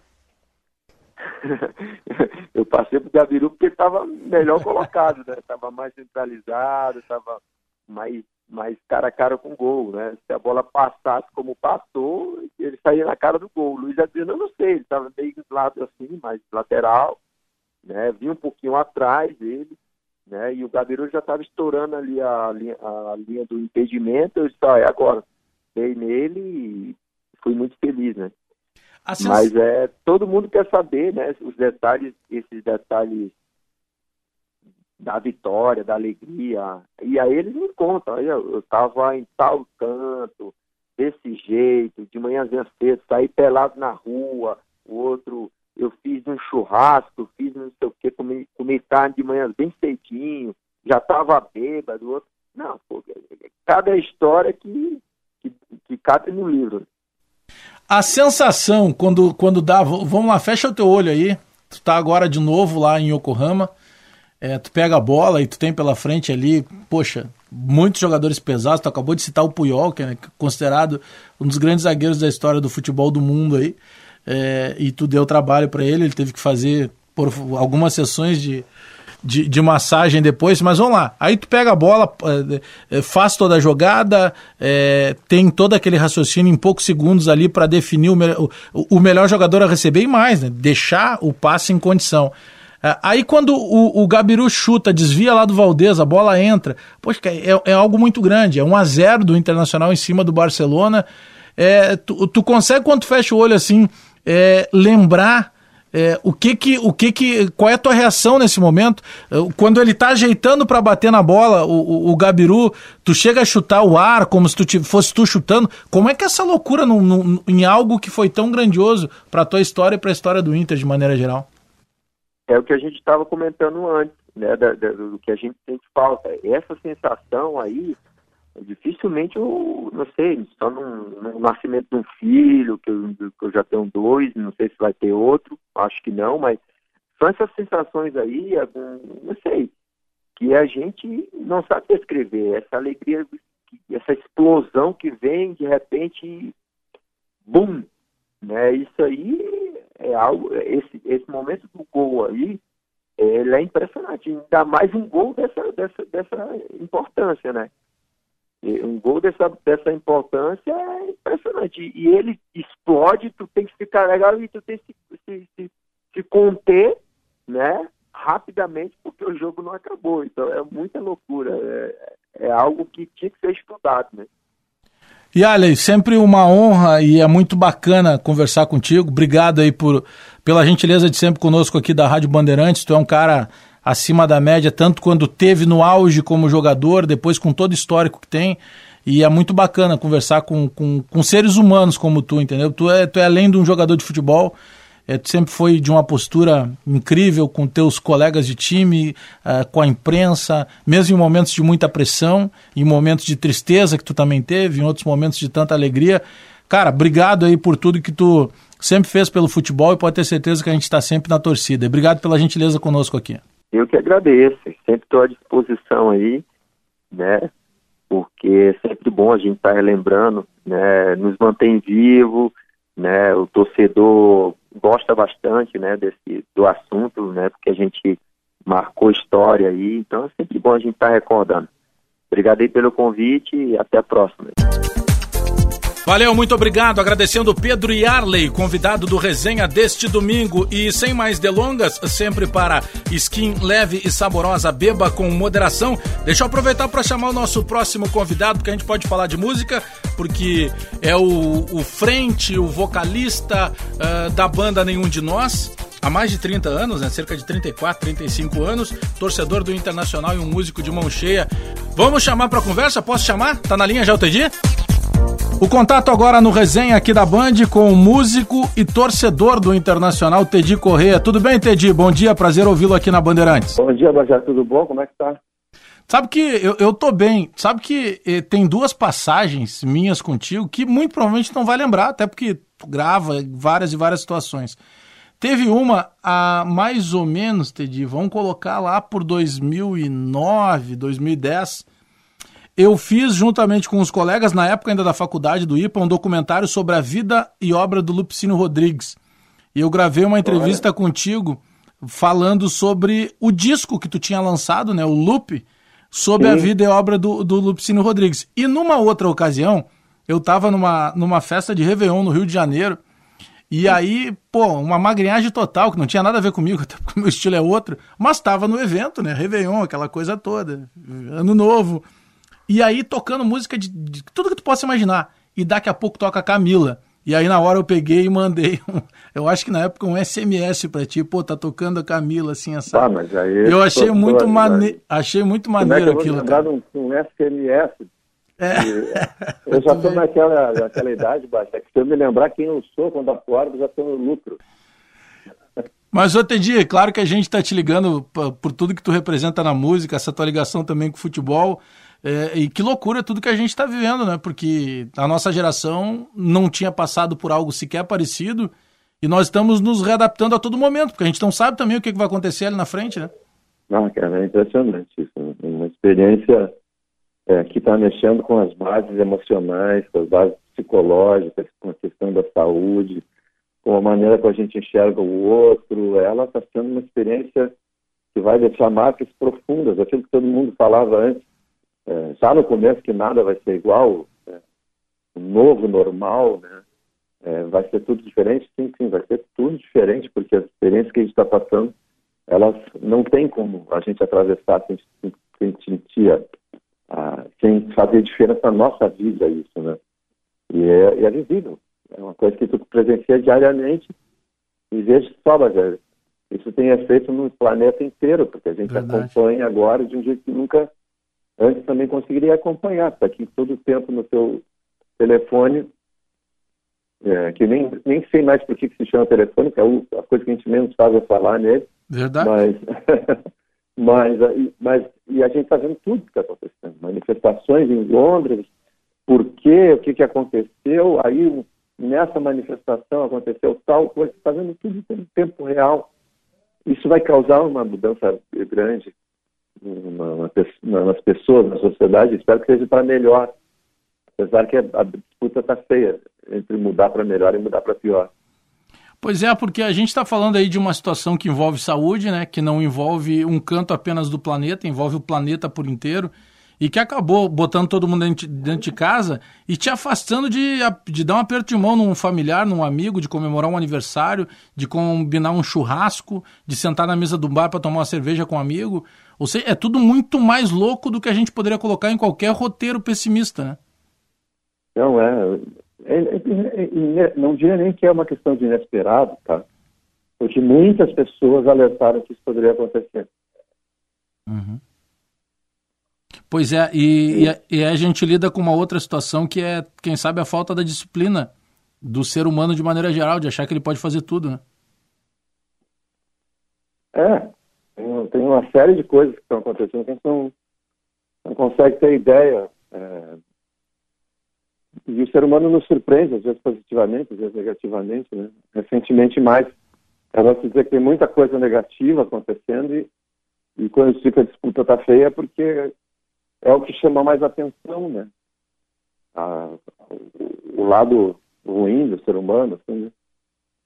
eu passei para o Gabiru porque estava melhor colocado, né? Estava mais centralizado, estava mais, mais cara a cara com o gol, né? Se a bola passasse como passou, ele saía na cara do gol. O Luiz Adriano, eu não sei, ele estava meio do lado assim, mais lateral, né? Vi um pouquinho atrás dele, né? E o Gabiru já estava estourando ali a linha, a linha do impedimento. Eu disse, ah, é agora. acreditei nele e fui muito feliz, né? Sens... Mas é, todo mundo quer saber, né? Os detalhes, esses detalhes da vitória, da alegria. E aí eles me contam, eu estava em tal canto, desse jeito, de manhãzinha cedo, saí pelado na rua, o outro, eu fiz um churrasco, fiz não sei o que, comi, comi carne de manhã bem cedinho, já estava bêbado, outro. Não, pô, cada história que, que, que cabe no livro. A sensação quando, quando dá. Vamos lá, fecha o teu olho aí. Tu tá agora de novo lá em Yokohama. É, tu pega a bola e tu tem pela frente ali, poxa, muitos jogadores pesados. Tu acabou de citar o Puyol, que é considerado um dos grandes zagueiros da história do futebol do mundo aí. É, e tu deu trabalho para ele, ele teve que fazer por algumas sessões de, de, de, massagem depois, mas vamos lá. Aí tu pega a bola, é, é, faz toda a jogada, é, tem todo aquele raciocínio em poucos segundos ali para definir o, me o, o, melhor jogador a receber e mais, né? deixar o passe em condição. É, aí quando o, o Gabiru chuta, desvia lá do Valdez, a bola entra. Poxa, é, é algo muito grande. É um a 0 do Internacional em cima do Barcelona. Tu, tu consegue, quando tu fecha o olho assim, é, lembrar é, o que que, o que que, qual é a tua reação nesse momento? É, quando ele tá ajeitando para bater na bola, o, o, o, Gabiru, tu chega a chutar o ar como se tu te, fosse tu chutando. Como é que é essa loucura no, em algo que foi tão grandioso para tua história e para a história do Inter de maneira geral? É o que a gente estava comentando antes, né, da, da, do que a gente sente falta. Essa sensação aí, dificilmente eu, não sei, só no, no nascimento de um filho, que eu, que eu, já tenho dois, não sei se vai ter outro, acho que não, mas são essas sensações aí, não sei, que a gente não sabe descrever, essa alegria, essa explosão que vem de repente, bum, né? Isso aí é algo, esse, esse momento do gol aí, ele é impressionante, ainda mais um gol dessa, dessa, dessa importância, né? Um gol dessa, dessa importância é impressionante. E ele explode, tu tem que ficar legal e tu tem que se, se, se, conter, né? Rapidamente, porque o jogo não acabou. Então é muita loucura. É, é algo que tinha que ser estudado, né? E Ale, sempre uma honra e é muito bacana conversar contigo. Obrigado aí por, pela gentileza de sempre conosco aqui da Rádio Bandeirantes. Tu é um cara acima da média, tanto quando teve no auge como jogador, depois com todo o histórico que tem. E é muito bacana conversar com, com, com seres humanos como tu, entendeu? Tu é, tu é além de um jogador de futebol, é, tu sempre foi de uma postura incrível com teus colegas de time, uh, com a imprensa, mesmo em momentos de muita pressão, em momentos de tristeza que tu também teve, em outros momentos de tanta alegria. Cara, obrigado aí por tudo que tu sempre fez pelo futebol e pode ter certeza que a gente está sempre na torcida. Obrigado pela gentileza conosco aqui. Eu que agradeço, sempre estou à disposição aí, né? Porque é sempre bom a gente estar tá relembrando, né? Nos mantém vivo, né? O torcedor gosta bastante, né? Desse do assunto, né? Porque a gente marcou história aí, então é sempre bom a gente estar tá recordando. Obrigado aí pelo convite e até a próxima. Valeu, muito obrigado. Agradecendo Pedro Yarley, convidado do resenha deste domingo. E sem mais delongas, sempre para skin leve e saborosa, beba com moderação. Deixa eu aproveitar para chamar o nosso próximo convidado, porque a gente pode falar de música, porque é o, o frente, o vocalista uh, da banda Nenhum de Nós há mais de 30 anos, né? cerca de 34, 35 anos, torcedor do Internacional e um músico de mão cheia. Vamos chamar para conversa? Posso chamar? Tá na linha já o Teddy? O contato agora no resenha aqui da Band com o músico e torcedor do Internacional, Tedi Correia. Tudo bem, Tedi? Bom dia, prazer ouvi-lo aqui na Bandeirantes. Bom dia, Bajá, tudo bom? Como é que tá? Sabe que eu, eu tô bem. Sabe que eh, tem duas passagens minhas contigo que muito provavelmente não vai lembrar, até porque tu grava várias e várias situações. Teve uma há mais ou menos, Tedi, vamos colocar lá por 2009, 2010 eu fiz, juntamente com os colegas, na época ainda da faculdade do IPA, um documentário sobre a vida e obra do Lupicínio Rodrigues. E eu gravei uma entrevista Olha. contigo falando sobre o disco que tu tinha lançado, né, o Loop, sobre Sim. a vida e obra do, do Lupicínio Rodrigues. E numa outra ocasião, eu estava numa, numa festa de Réveillon no Rio de Janeiro, e aí, pô, uma magrinhagem total, que não tinha nada a ver comigo, até porque o meu estilo é outro, mas estava no evento, né, Réveillon, aquela coisa toda, ano novo, e aí tocando música de, de tudo que tu possa imaginar. e daqui a pouco toca Camila. E aí na hora eu peguei e mandei, um, eu acho que na época um SMS para ti, pô, tá tocando a Camila assim essa. Ah, mas aí eu achei muito maneiro, achei muito maneiro Como é que eu vou aquilo. Um, um SMS. É. Eu já estou naquela, naquela idade, Basta, que se eu me lembrar quem eu sou quando acordo, já estou no lucro. Mas, ô Tedi, claro que a gente está te ligando por tudo que tu representa na música, essa tua ligação também com o futebol. É, e que loucura tudo que a gente está vivendo, né? Porque a nossa geração não tinha passado por algo sequer parecido e nós estamos nos readaptando a todo momento, porque a gente não sabe também o que, vai acontecer ali na frente, né? Não, cara, é impressionante isso. Né? Uma experiência é, que está mexendo com as bases emocionais, com as bases psicológicas, com a questão da saúde, com a maneira que a gente enxerga o outro. Ela está sendo uma experiência que vai deixar marcas profundas, aquilo que todo mundo falava antes é, já no começo que nada vai ser igual, né? o novo normal, né? É, vai ser tudo diferente? Sim, sim, vai ser tudo diferente, porque as experiências que a gente está passando, elas não tem como a gente atravessar sem, sem sentir, a, sem fazer diferença na nossa vida isso, né? E é, é visível, é uma coisa que tu presencia diariamente e vejo só, mas isso tem efeito no planeta inteiro, porque a gente Verdade. acompanha agora de um jeito que nunca Antes também conseguiria acompanhar, está aqui todo o tempo no seu telefone, é, que nem, nem sei mais por que, que se chama telefone, que é a coisa que a gente menos faz é falar nele. Verdade. Mas, mas, mas e a gente está vendo tudo que está acontecendo. Manifestações em Londres, por quê, o que, que aconteceu, aí nessa manifestação aconteceu tal coisa, está vendo tudo em tempo real. Isso vai causar uma mudança grande na, na, nas pessoas, na sociedade, espero que seja para melhor. Apesar que a, disputa está feia entre mudar para melhor e mudar para pior. Pois é, porque a gente está falando aí de uma situação que envolve saúde, né? Que não envolve um canto apenas do planeta, envolve o planeta por inteiro e que acabou botando todo mundo dentro, dentro de casa e te afastando de, de dar um aperto de mão num familiar, num amigo, de comemorar um aniversário, de combinar um churrasco, de sentar na mesa do bar para tomar uma cerveja com um amigo. Ou seja, é tudo muito mais louco do que a gente poderia colocar em qualquer roteiro pessimista, né? Não, é, é, é, é não diria nem que é uma questão de inesperado, tá? Porque muitas pessoas alertaram que isso poderia acontecer. Uhum. Pois é, e, e, e, a gente lida com uma outra situação que é, quem sabe, a falta da disciplina do ser humano de maneira geral, de achar que ele pode fazer tudo, né? É, tem uma série de coisas que estão acontecendo que a gente não, não consegue ter ideia. É, e o ser humano nos surpreende, às vezes positivamente, às vezes negativamente, né? Recentemente mais. Eu gosto de dizer que tem muita coisa negativa acontecendo e, e quando fica a disputa tá feia é porque é o que chama mais atenção, né? A, o, lado ruim do ser humano, assim, né?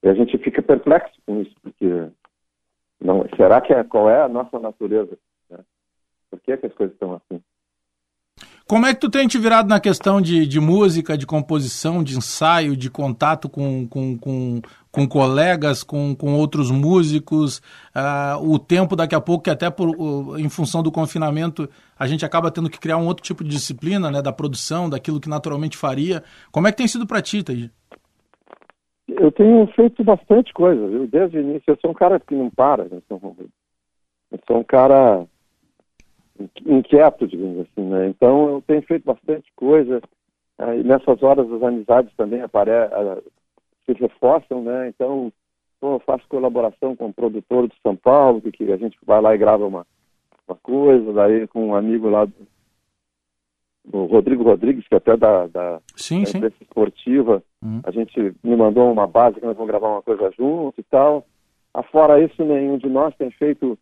E a gente fica perplexo com isso, porque não, será que é, qual é a nossa natureza? Né? Por que, é que as coisas estão assim? Como é que tu tem te virado na questão de, de música, de composição, de ensaio, de contato com, com, com, com colegas, com, com outros músicos? Uh, o tempo daqui a pouco, que até por, uh, em função do confinamento, a gente acaba tendo que criar um outro tipo de disciplina, né? Da produção, daquilo que naturalmente faria. Como é que tem sido para ti, Taí? Eu tenho feito bastante coisa, viu? Desde o início. Eu sou um cara que não para. Né? Eu sou um cara inquieto, digamos assim, né? Então eu tenho feito bastante coisa. e nessas horas as amizades também apare se reforçam, né? Então pô, eu faço colaboração com o produtor de São Paulo, que a gente vai lá e grava uma, uma coisa, daí com um amigo lá o Rodrigo Rodrigues, que é até da, da, sim, da empresa esportiva, uhum. a gente me mandou uma base que nós vamos gravar uma coisa junto e tal. Afora isso, nenhum de nós tem feito,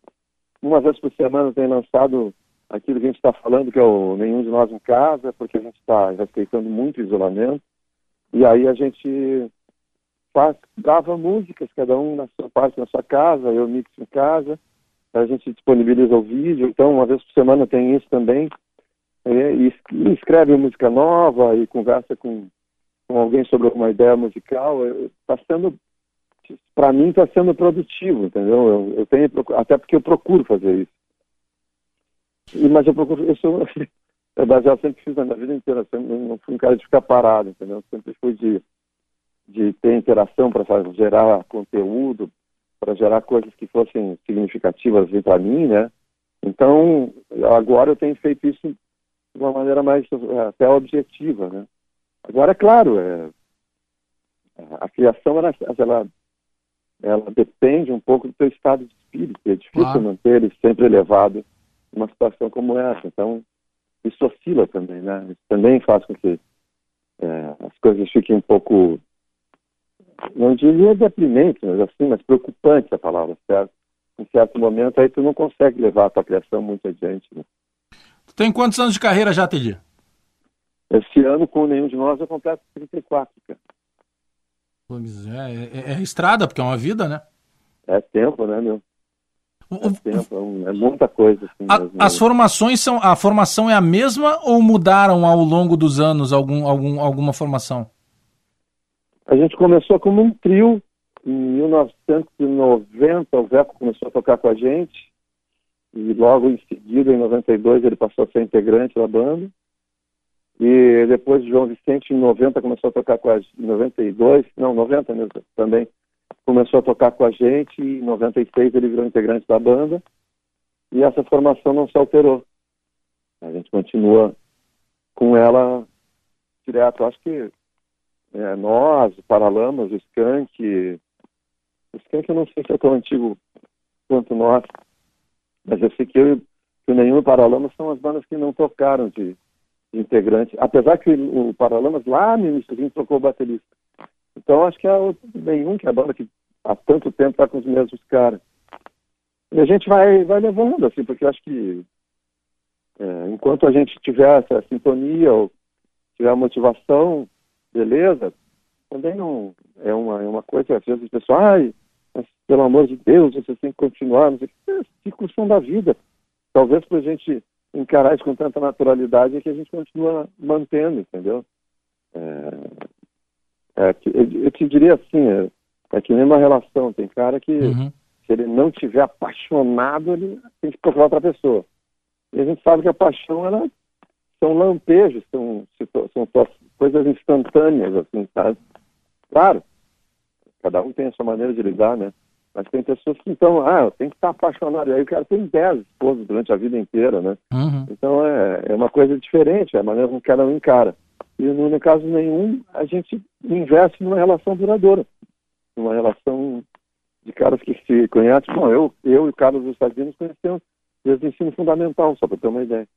uma vez por semana tem lançado aquilo que a gente está falando, que é o nenhum de nós em casa, porque a gente está respeitando muito o isolamento. E aí a gente faz, grava músicas, cada um na sua parte na sua casa, eu mixo em casa, a gente disponibiliza o vídeo, então uma vez por semana tem isso também. E, e escreve música nova e conversa com, com alguém sobre alguma ideia musical. Está sendo, para mim, está sendo produtivo, entendeu? Eu, eu tenho, até porque eu procuro fazer isso. Mas eu procuro, eu sou, é baseado sempre fiz na minha vida inteira, sempre, não fui um cara de ficar parado, entendeu? Sempre fui de, de ter interação para gerar conteúdo, para gerar coisas que fossem significativas para mim, né? Então, agora eu tenho feito isso de uma maneira mais até objetiva, né? Agora, é claro, é, a criação, ela, ela, ela depende um pouco do teu estado de espírito, é difícil claro. manter ele sempre elevado numa situação como essa. Então, isso oscila também, né? Isso também faz com que é, as coisas fiquem um pouco, não diria deprimente, mas assim, mas preocupante a palavra, certo? Em certo momento aí tu não consegue levar a tua criação muito adiante, né? Tu tem quantos anos de carreira já, Tedi? Esse ano, com nenhum de nós, eu completo 34, cara. Pois é, é, é estrada, porque é uma vida, né? É tempo, né, meu? O, tempo, é muita coisa. Assim, a, as né? formações são. A formação é a mesma ou mudaram ao longo dos anos algum, algum, alguma formação? A gente começou como um trio. Em 1990, o Veco começou a tocar com a gente. E logo em seguida, em 92, ele passou a ser integrante da banda. E depois o João Vicente, em 90, começou a tocar com a gente. Em 92, não, 90 mesmo também começou a tocar com a gente em 96 ele virou integrante da banda e essa formação não se alterou. A gente continua com ela direto. Acho que é, nós, Paralamas, o Skank, o Skank eu não sei se é tão antigo quanto nós, mas eu sei que eu que o Nenhum Paralamas são as bandas que não tocaram de, de integrante, apesar que o, o Paralamas lá no início trocou o baterista. Então acho que é o nenhum, que é a banda que há tanto tempo está com os mesmos caras. E a gente vai, vai levando, assim, porque acho que é, enquanto a gente tiver essa sintonia ou tiver motivação, beleza, também não é uma, é uma coisa, às vezes as pessoas, ai, pelo amor de Deus, você tem que continuar, não sei é discussão da vida. Talvez para a gente encarar isso com tanta naturalidade é que a gente continua mantendo, entendeu? É, é, eu te diria assim, é, é que nem uma relação, tem cara que uhum. se ele não tiver apaixonado, ele tem que procurar outra pessoa. E a gente sabe que a paixão, ela são lampejos, são, são, coisas instantâneas, assim, sabe? Claro, cada um tem a sua maneira de lidar, né? Mas tem pessoas que então, ah, eu tenho que estar apaixonado. E aí o cara tem 10 esposas durante a vida inteira, né? Uhum. Então é, é uma coisa diferente, é a maneira como cada um encara. E no caso nenhum, a gente investe numa relação duradoura, numa relação de caras que se conhecem. Bom, eu, eu e o Carlos Gustavo nos conhecemos desde o ensino fundamental, só para ter uma ideia.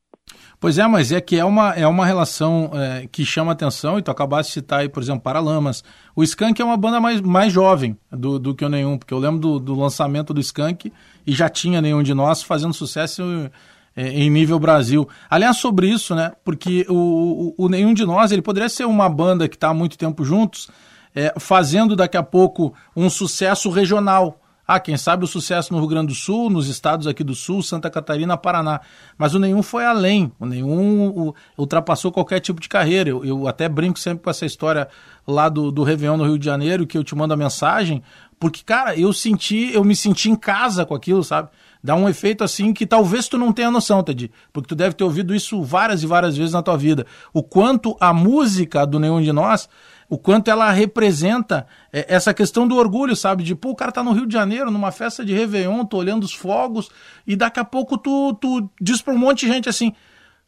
Pois é, mas é que é uma, é uma relação é, que chama atenção, e tu acabaste de citar aí, por exemplo, Paralamas. O Skank é uma banda mais, mais jovem do, do que o Nenhum, porque eu lembro do, do lançamento do Skank e já tinha Nenhum de Nós fazendo sucesso é, em nível Brasil. Aliás, sobre isso, né? Porque o, o, o Nenhum de Nós ele poderia ser uma banda que está há muito tempo juntos, é, fazendo daqui a pouco um sucesso regional. Ah, quem sabe o sucesso no Rio Grande do Sul, nos estados aqui do Sul, Santa Catarina, Paraná. Mas o nenhum foi além, o nenhum o, ultrapassou qualquer tipo de carreira. Eu, eu, até brinco sempre com essa história lá do, do Réveillon no Rio de Janeiro, que eu te mando a mensagem, porque, cara, eu senti, eu me senti em casa com aquilo, sabe? Dá um efeito assim que talvez tu não tenha noção, Ted, porque tu deve ter ouvido isso várias e várias vezes na tua vida. O quanto a música do Nenhum de Nós, o quanto ela representa é, essa questão do orgulho, sabe? De, pô, o cara tá no Rio de Janeiro, numa festa de Réveillon, tô olhando os fogos, e daqui a pouco tu, tu diz pra um monte de gente assim,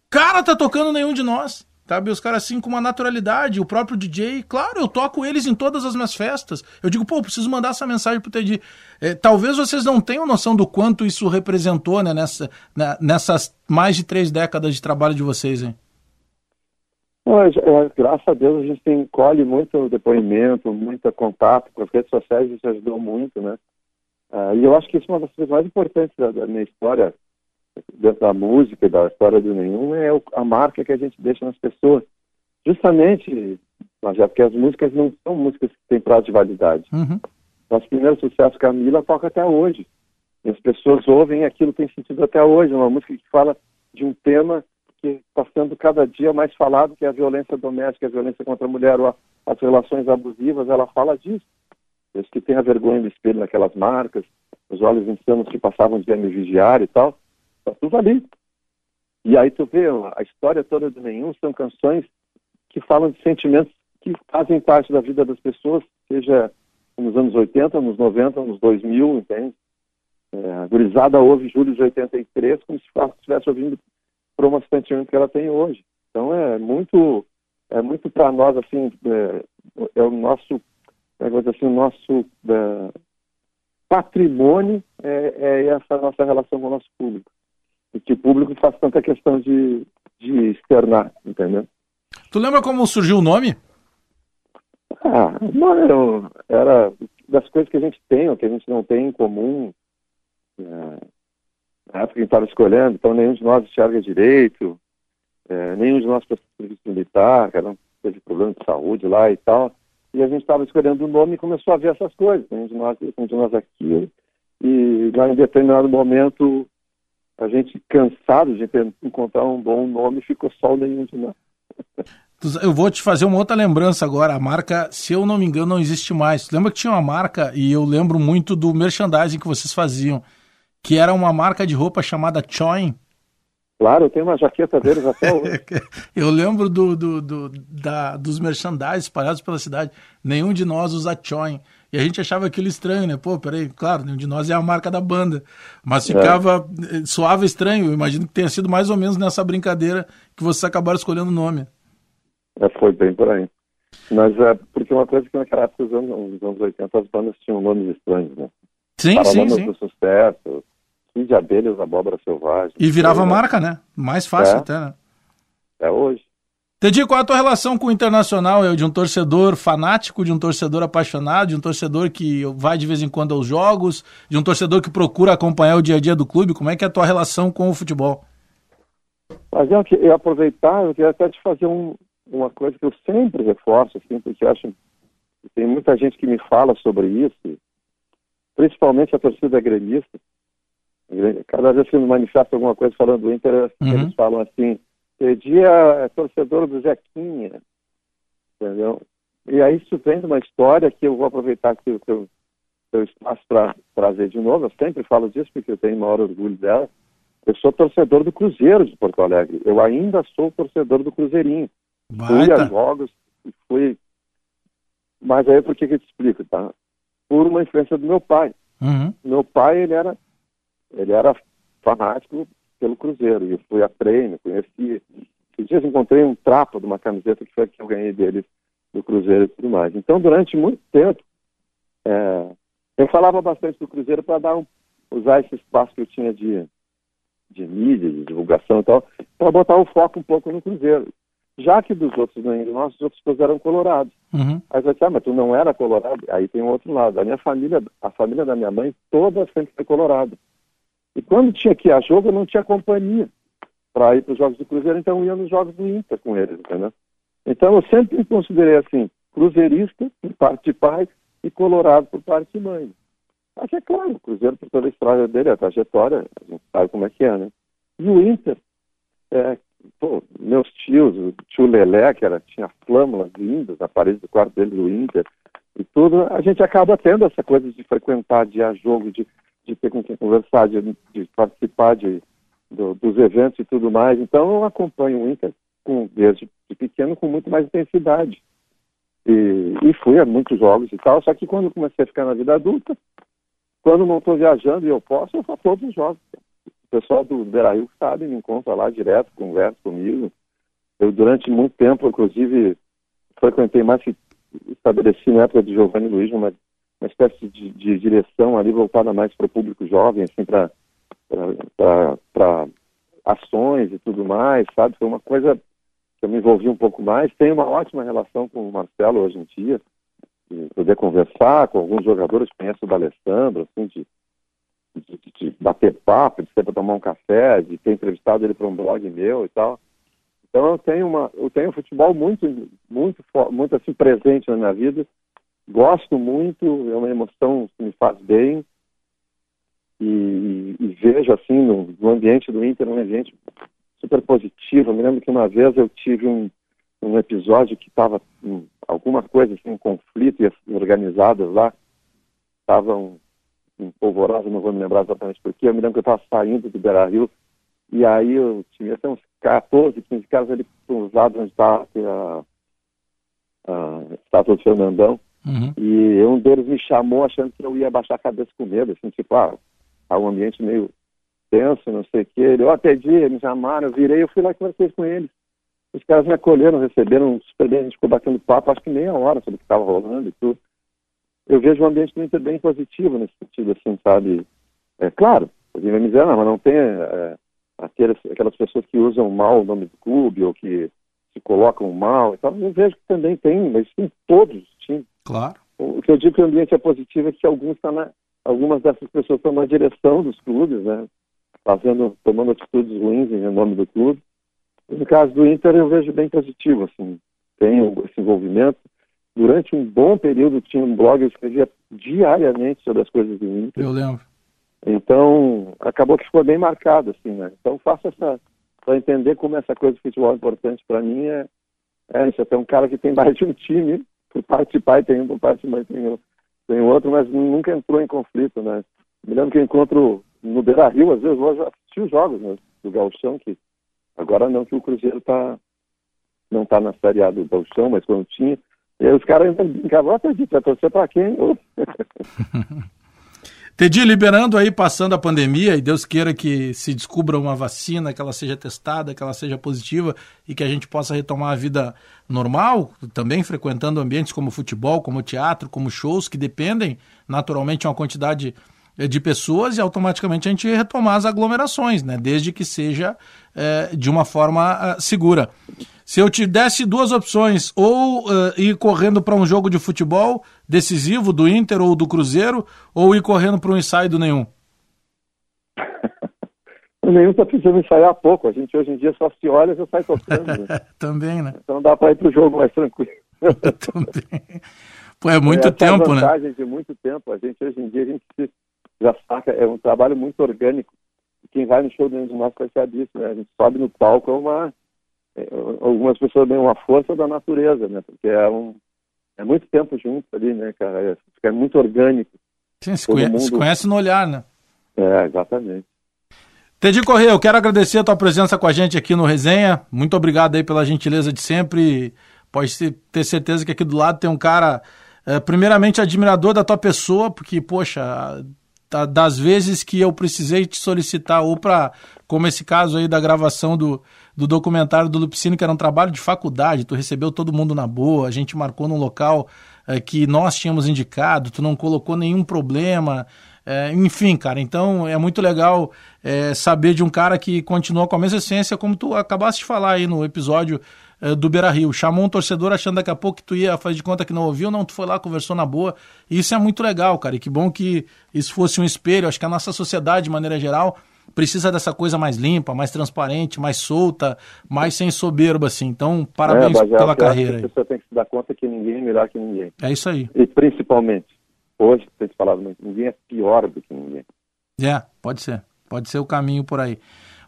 cara, tá tocando Nenhum de Nós. Sabe, os caras assim com uma naturalidade, o próprio DJ, claro, eu toco eles em todas as minhas festas. Eu digo, pô, preciso mandar essa mensagem pro Teddy. É, talvez vocês não tenham noção do quanto isso representou, né, nessa, né, nessas mais de três décadas de trabalho de vocês, hein? Mas, é, graças a Deus a gente tem, colhe muito depoimento, muito contato com as redes sociais, isso ajudou muito, né? Uh, e eu acho que isso é uma das coisas mais importantes da, da minha história, dentro da música e da história do nenhum é a marca que a gente deixa nas pessoas. Justamente, já porque as músicas não são músicas que têm prazo de validade. Uhum. Nosso primeiro sucesso, Camila, toca até hoje. E as pessoas ouvem aquilo tem sentido até hoje. É uma música que fala de um tema que está sendo cada dia mais falado, que é a violência doméstica, a violência contra a mulher, ou as relações abusivas, ela fala disso. Os que têm a vergonha do espelho naquelas marcas, os olhos insanos que passavam de me vigiar e tal. Está tudo ali. E aí tu vê, a história toda do Nenhum são canções que falam de sentimentos que fazem parte da vida das pessoas, seja nos anos 80, nos 90, nos 2000, entende? É, a gurizada ouve Júlio de 83 como se estivesse ouvindo por sentimento que ela tem hoje. Então é muito, é muito para nós, assim, é, é, o nosso, é, assim, o nosso é, patrimônio é, é, essa nossa relação com o nosso público. E que o público faz tanta questão de, de externar, entendeu? Tu lembra como surgiu o nome? Ah, não, era das coisas que a gente tem ou que a gente não tem em comum. É, na época que a gente estava escolhendo, então nenhum de nós enxerga direito, é, nenhum de nós fez serviço militar, cada um teve problema de saúde lá e tal. E a gente estava escolhendo o nome e começou a ver essas coisas, nenhum de nós, nenhum de nós aquilo. E lá em determinado momento, a gente cansado de encontrar um bom nome, ficou só o nenhum de nós. Eu vou te fazer uma outra lembrança agora. A marca, se eu não me engano, não existe mais. Lembra que tinha uma marca, e eu lembro muito do merchandising que vocês faziam, que era uma marca de roupa chamada Choin. Claro, eu tenho uma jaqueta deles até hoje. eu lembro do, do, do, da, dos merchandising espalhados pela cidade. Nenhum de nós usa Choin. E a gente achava aquilo estranho, né? Pô, peraí, claro, nenhum de nós é a marca da banda. Mas é. ficava, é. soava estranho. Eu imagino que tenha sido mais ou menos nessa brincadeira que vocês acabaram escolhendo o nome. É, foi bem por aí. Mas é porque uma coisa que naquela época, nos anos, nos anos 80, as bandas tinham nomes estranhos, né? Sim, Paralamas sim, sim. do Sucesso, Kid de Abelhas, Abóbora Selvagem. E virava marca, né? Mais fácil é. até, né? É hoje. É a tua relação com o Internacional? É de um torcedor fanático, de um torcedor apaixonado, de um torcedor que vai de vez em quando aos jogos, de um torcedor que procura acompanhar o dia a dia do clube? Como é que é a tua relação com o futebol? Mas eu, eu aproveitar, eu queria até te fazer um, uma coisa que eu sempre reforço, assim, porque eu acho que tem muita gente que me fala sobre isso, principalmente a torcida gremista. Cada vez que me manifesta alguma coisa falando do Inter, uhum. eles falam assim, dia é torcedor do Zequinha, entendeu? E aí isso vem de uma história que eu vou aproveitar que o teu, teu espaço para trazer de novo, eu sempre falo disso porque eu tenho maior orgulho dela. Eu sou torcedor do Cruzeiro de Porto Alegre, eu ainda sou torcedor do Cruzeirinho. Baita. Fui a jogos fui. Mas aí por que, que eu te explico, tá? Por uma influência do meu pai. Uhum. Meu pai, ele era, ele era fanático pelo Cruzeiro. E eu fui a treino, conheci. Esses dias encontrei um trapo de uma camiseta que foi que eu ganhei dele do Cruzeiro e tudo mais. Então, durante muito tempo, é, eu falava bastante do Cruzeiro para dar um, usar esse espaço que eu tinha de, de mídia, de divulgação e tal, para botar o foco um pouco no Cruzeiro. Já que dos outros não nós, os outros todos eram colorados. Uhum. Aí você ah, mas tu não era colorado? Aí tem um outro lado. A minha família, a família da minha mãe, toda sempre foi colorada. E quando tinha que ir a jogo, eu não tinha companhia para ir para os jogos do Cruzeiro, então eu ia nos jogos do Inter com eles, entendeu? Então eu sempre me considerei assim, cruzeirista por parte de pai e colorado por parte de mãe. Mas é claro, o Cruzeiro, por toda a história dele, a trajetória, a gente sabe como é que é, né? E o Inter, é, pô, meus tios, o tio Lelé, que era, tinha flâmulas lindas na parede do quarto dele do Inter, e tudo, a gente acaba tendo essa coisa de frequentar, de ir a jogo, de, de ter com quem conversar, de, de participar de, do, dos eventos e tudo mais. Então eu acompanho o Inter com, desde de pequeno com muito mais intensidade. E, e fui a muitos jogos e tal, só que quando comecei a ficar na vida adulta, quando não estou viajando e eu posso, eu faço todos os jogos. O pessoal do Beira-Rio sabe, me encontra lá direto, conversa comigo. Eu, durante muito tempo, inclusive, frequentei mais estabeleci na época de Giovanni Luiz uma, uma espécie de, de direção ali voltada mais para o público jovem, assim, para ações e tudo mais, sabe? Foi uma coisa que eu me envolvi um pouco mais. Tenho uma ótima relação com o Marcelo hoje em dia, de poder conversar com alguns jogadores, conheço o D'Alessandro, assim, de de, de, bater papo, de ser para tomar um café, de ter entrevistado ele para um blog meu e tal. Então eu tenho uma, eu tenho futebol muito, muito, muito assim presente na minha vida. Gosto muito, é uma emoção que me faz bem e, e vejo assim no, no, ambiente do Inter um ambiente super positivo. Eu me lembro que uma vez eu tive um, um episódio que estava alguma coisa assim, um conflito organizadas lá estavam em Polvorosa, não vou me lembrar exatamente porquê. Eu me lembro que eu estava saindo do Beira Rio E aí eu tinha até uns 14, 15 caras ali os lados onde está a, a estátua do Fernandão. Uhum. E um deles me chamou achando que eu ia baixar a cabeça com medo, assim, tipo, ah, tá um ambiente meio tenso, não sei o que. Ele, ó, oh, dia, me chamaram, eu virei, eu fui lá e conversei com eles. Os caras me acolheram, receberam super bem, a gente ficou batendo papo, acho que meia hora sobre o que estava rolando e tudo. Eu vejo o ambiente Inter bem positivo nesse sentido, assim, sabe? É claro, alguém vai me dizer, não, mas não tem é, aquelas, aquelas pessoas que usam mal o nome do clube ou que se colocam mal e tal. Eu vejo que também tem, mas tem todos. Claro. O que eu digo que o ambiente é positivo é que alguns tá na, algumas dessas pessoas estão na direção dos clubes, né? Fazendo, tomando atitudes ruins em nome do clube. No caso do Inter, eu vejo bem positivo, assim, tem esse envolvimento. Durante um bom período tinha um blog, eu escrevia diariamente sobre as coisas do Inter. Eu lembro. Então, acabou que ficou bem marcado, assim, né? Então, faço essa, para entender como essa coisa de futebol é importante para mim, é, é isso, até um cara que tem mais de um time, por parte de pai tem um, por parte de mãe tem, tem outro, mas nunca entrou em conflito, né? Me lembro que eu encontro no Beira Rio, às vezes, já assisti os jogos né, do Galchão, que Agora não que o Cruzeiro tá, não está na Série A do Balchão, mas quando tinha. E aí os caras brincavam, acredito, vai torcer para quem? Tedi, liberando aí, passando a pandemia, e Deus queira que se descubra uma vacina, que ela seja testada, que ela seja positiva e que a gente possa retomar a vida normal, também frequentando ambientes como futebol, como teatro, como shows, que dependem naturalmente de uma quantidade de pessoas e automaticamente a gente retomar as aglomerações, né? Desde que seja é, de uma forma uh, segura. Se eu te desse duas opções, ou uh, ir correndo para um jogo de futebol decisivo do Inter ou do Cruzeiro, ou ir correndo para um ensaio do nenhum? o nenhum está precisando ensaiar pouco. A gente hoje em dia só se olha e já sai tocando. Né? Também, né? Então dá para ir para o jogo mais tranquilo. Também. Pô, é muito é, tempo, né? de muito tempo. A gente hoje em dia a gente se já saca, é um trabalho muito orgânico. Quem vai no show do nosso vai saber disso, né? A gente sobe no palco, é uma. É, algumas pessoas veem uma força da natureza, né? Porque é um. É muito tempo junto ali, né, cara? É, é muito orgânico. Sim, se, conhece, mundo... se conhece no olhar, né? É, exatamente. Teddy Correia, eu quero agradecer a tua presença com a gente aqui no Resenha. Muito obrigado aí pela gentileza de sempre. Pode ter certeza que aqui do lado tem um cara, é, primeiramente, admirador da tua pessoa, porque, poxa, das vezes que eu precisei te solicitar, ou para, como esse caso aí da gravação do, do documentário do Lupicino, que era um trabalho de faculdade, tu recebeu todo mundo na boa, a gente marcou num local é, que nós tínhamos indicado, tu não colocou nenhum problema, é, enfim, cara, então é muito legal é, saber de um cara que continua com a mesma essência, como tu acabaste de falar aí no episódio eh, do Beira Rio. Chamou um torcedor achando daqui a pouco que tu ia fazer de conta que não ouviu, não, tu foi lá, conversou na boa. Isso é muito legal, cara. E que bom que isso fosse um espelho. Acho que a nossa sociedade, de maneira geral, precisa dessa coisa mais limpa, mais transparente, mais solta, mais sem soberba, assim. Então, parabéns é, pela carreira. A pessoa tem que se dar conta que ninguém é melhor que ninguém. É isso aí. E principalmente, hoje, tem se falado muito, ninguém é pior do que ninguém. É, pode ser. Pode ser o caminho por aí.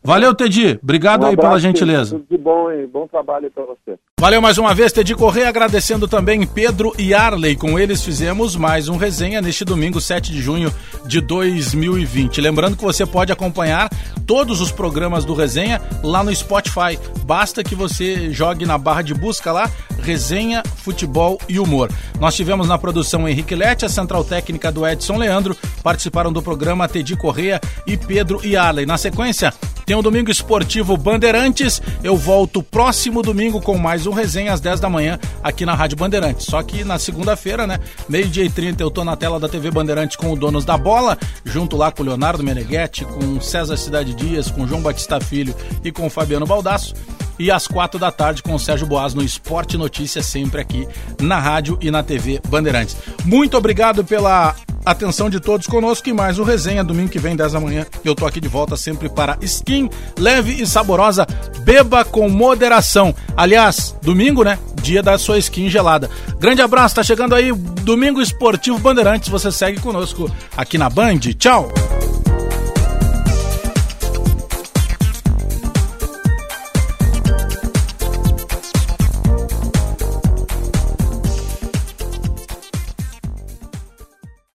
Valeu, Tedi. Obrigado um aí pela gentileza. Tudo de bom e bom trabalho para você. Valeu mais uma vez, Tedi Correia, agradecendo também Pedro e Arley. Com eles fizemos mais um resenha neste domingo, 7 de junho de 2020. Lembrando que você pode acompanhar todos os programas do Resenha lá no Spotify. Basta que você jogue na barra de busca lá, Resenha, Futebol e Humor. Nós tivemos na produção Henrique Lete, a central técnica do Edson Leandro, participaram do programa Tedi Correia e Pedro e Arley. Na sequência, tem o Domingo Esportivo Bandeirantes. Eu volto próximo domingo com mais um resenha às 10 da manhã aqui na Rádio Bandeirantes. Só que na segunda-feira, né? Meio-dia e 30, eu tô na tela da TV Bandeirantes com o Donos da Bola, junto lá com o Leonardo Meneghetti, com César Cidade Dias, com João Batista Filho e com o Fabiano Baldasso e às quatro da tarde com o Sérgio Boas no Esporte Notícias, sempre aqui na rádio e na TV Bandeirantes. Muito obrigado pela atenção de todos conosco e mais o resenha domingo que vem, 10 da manhã. Eu tô aqui de volta sempre para skin leve e saborosa. Beba com moderação. Aliás, domingo, né? Dia da sua skin gelada. Grande abraço, tá chegando aí Domingo Esportivo Bandeirantes. Você segue conosco aqui na Band. Tchau.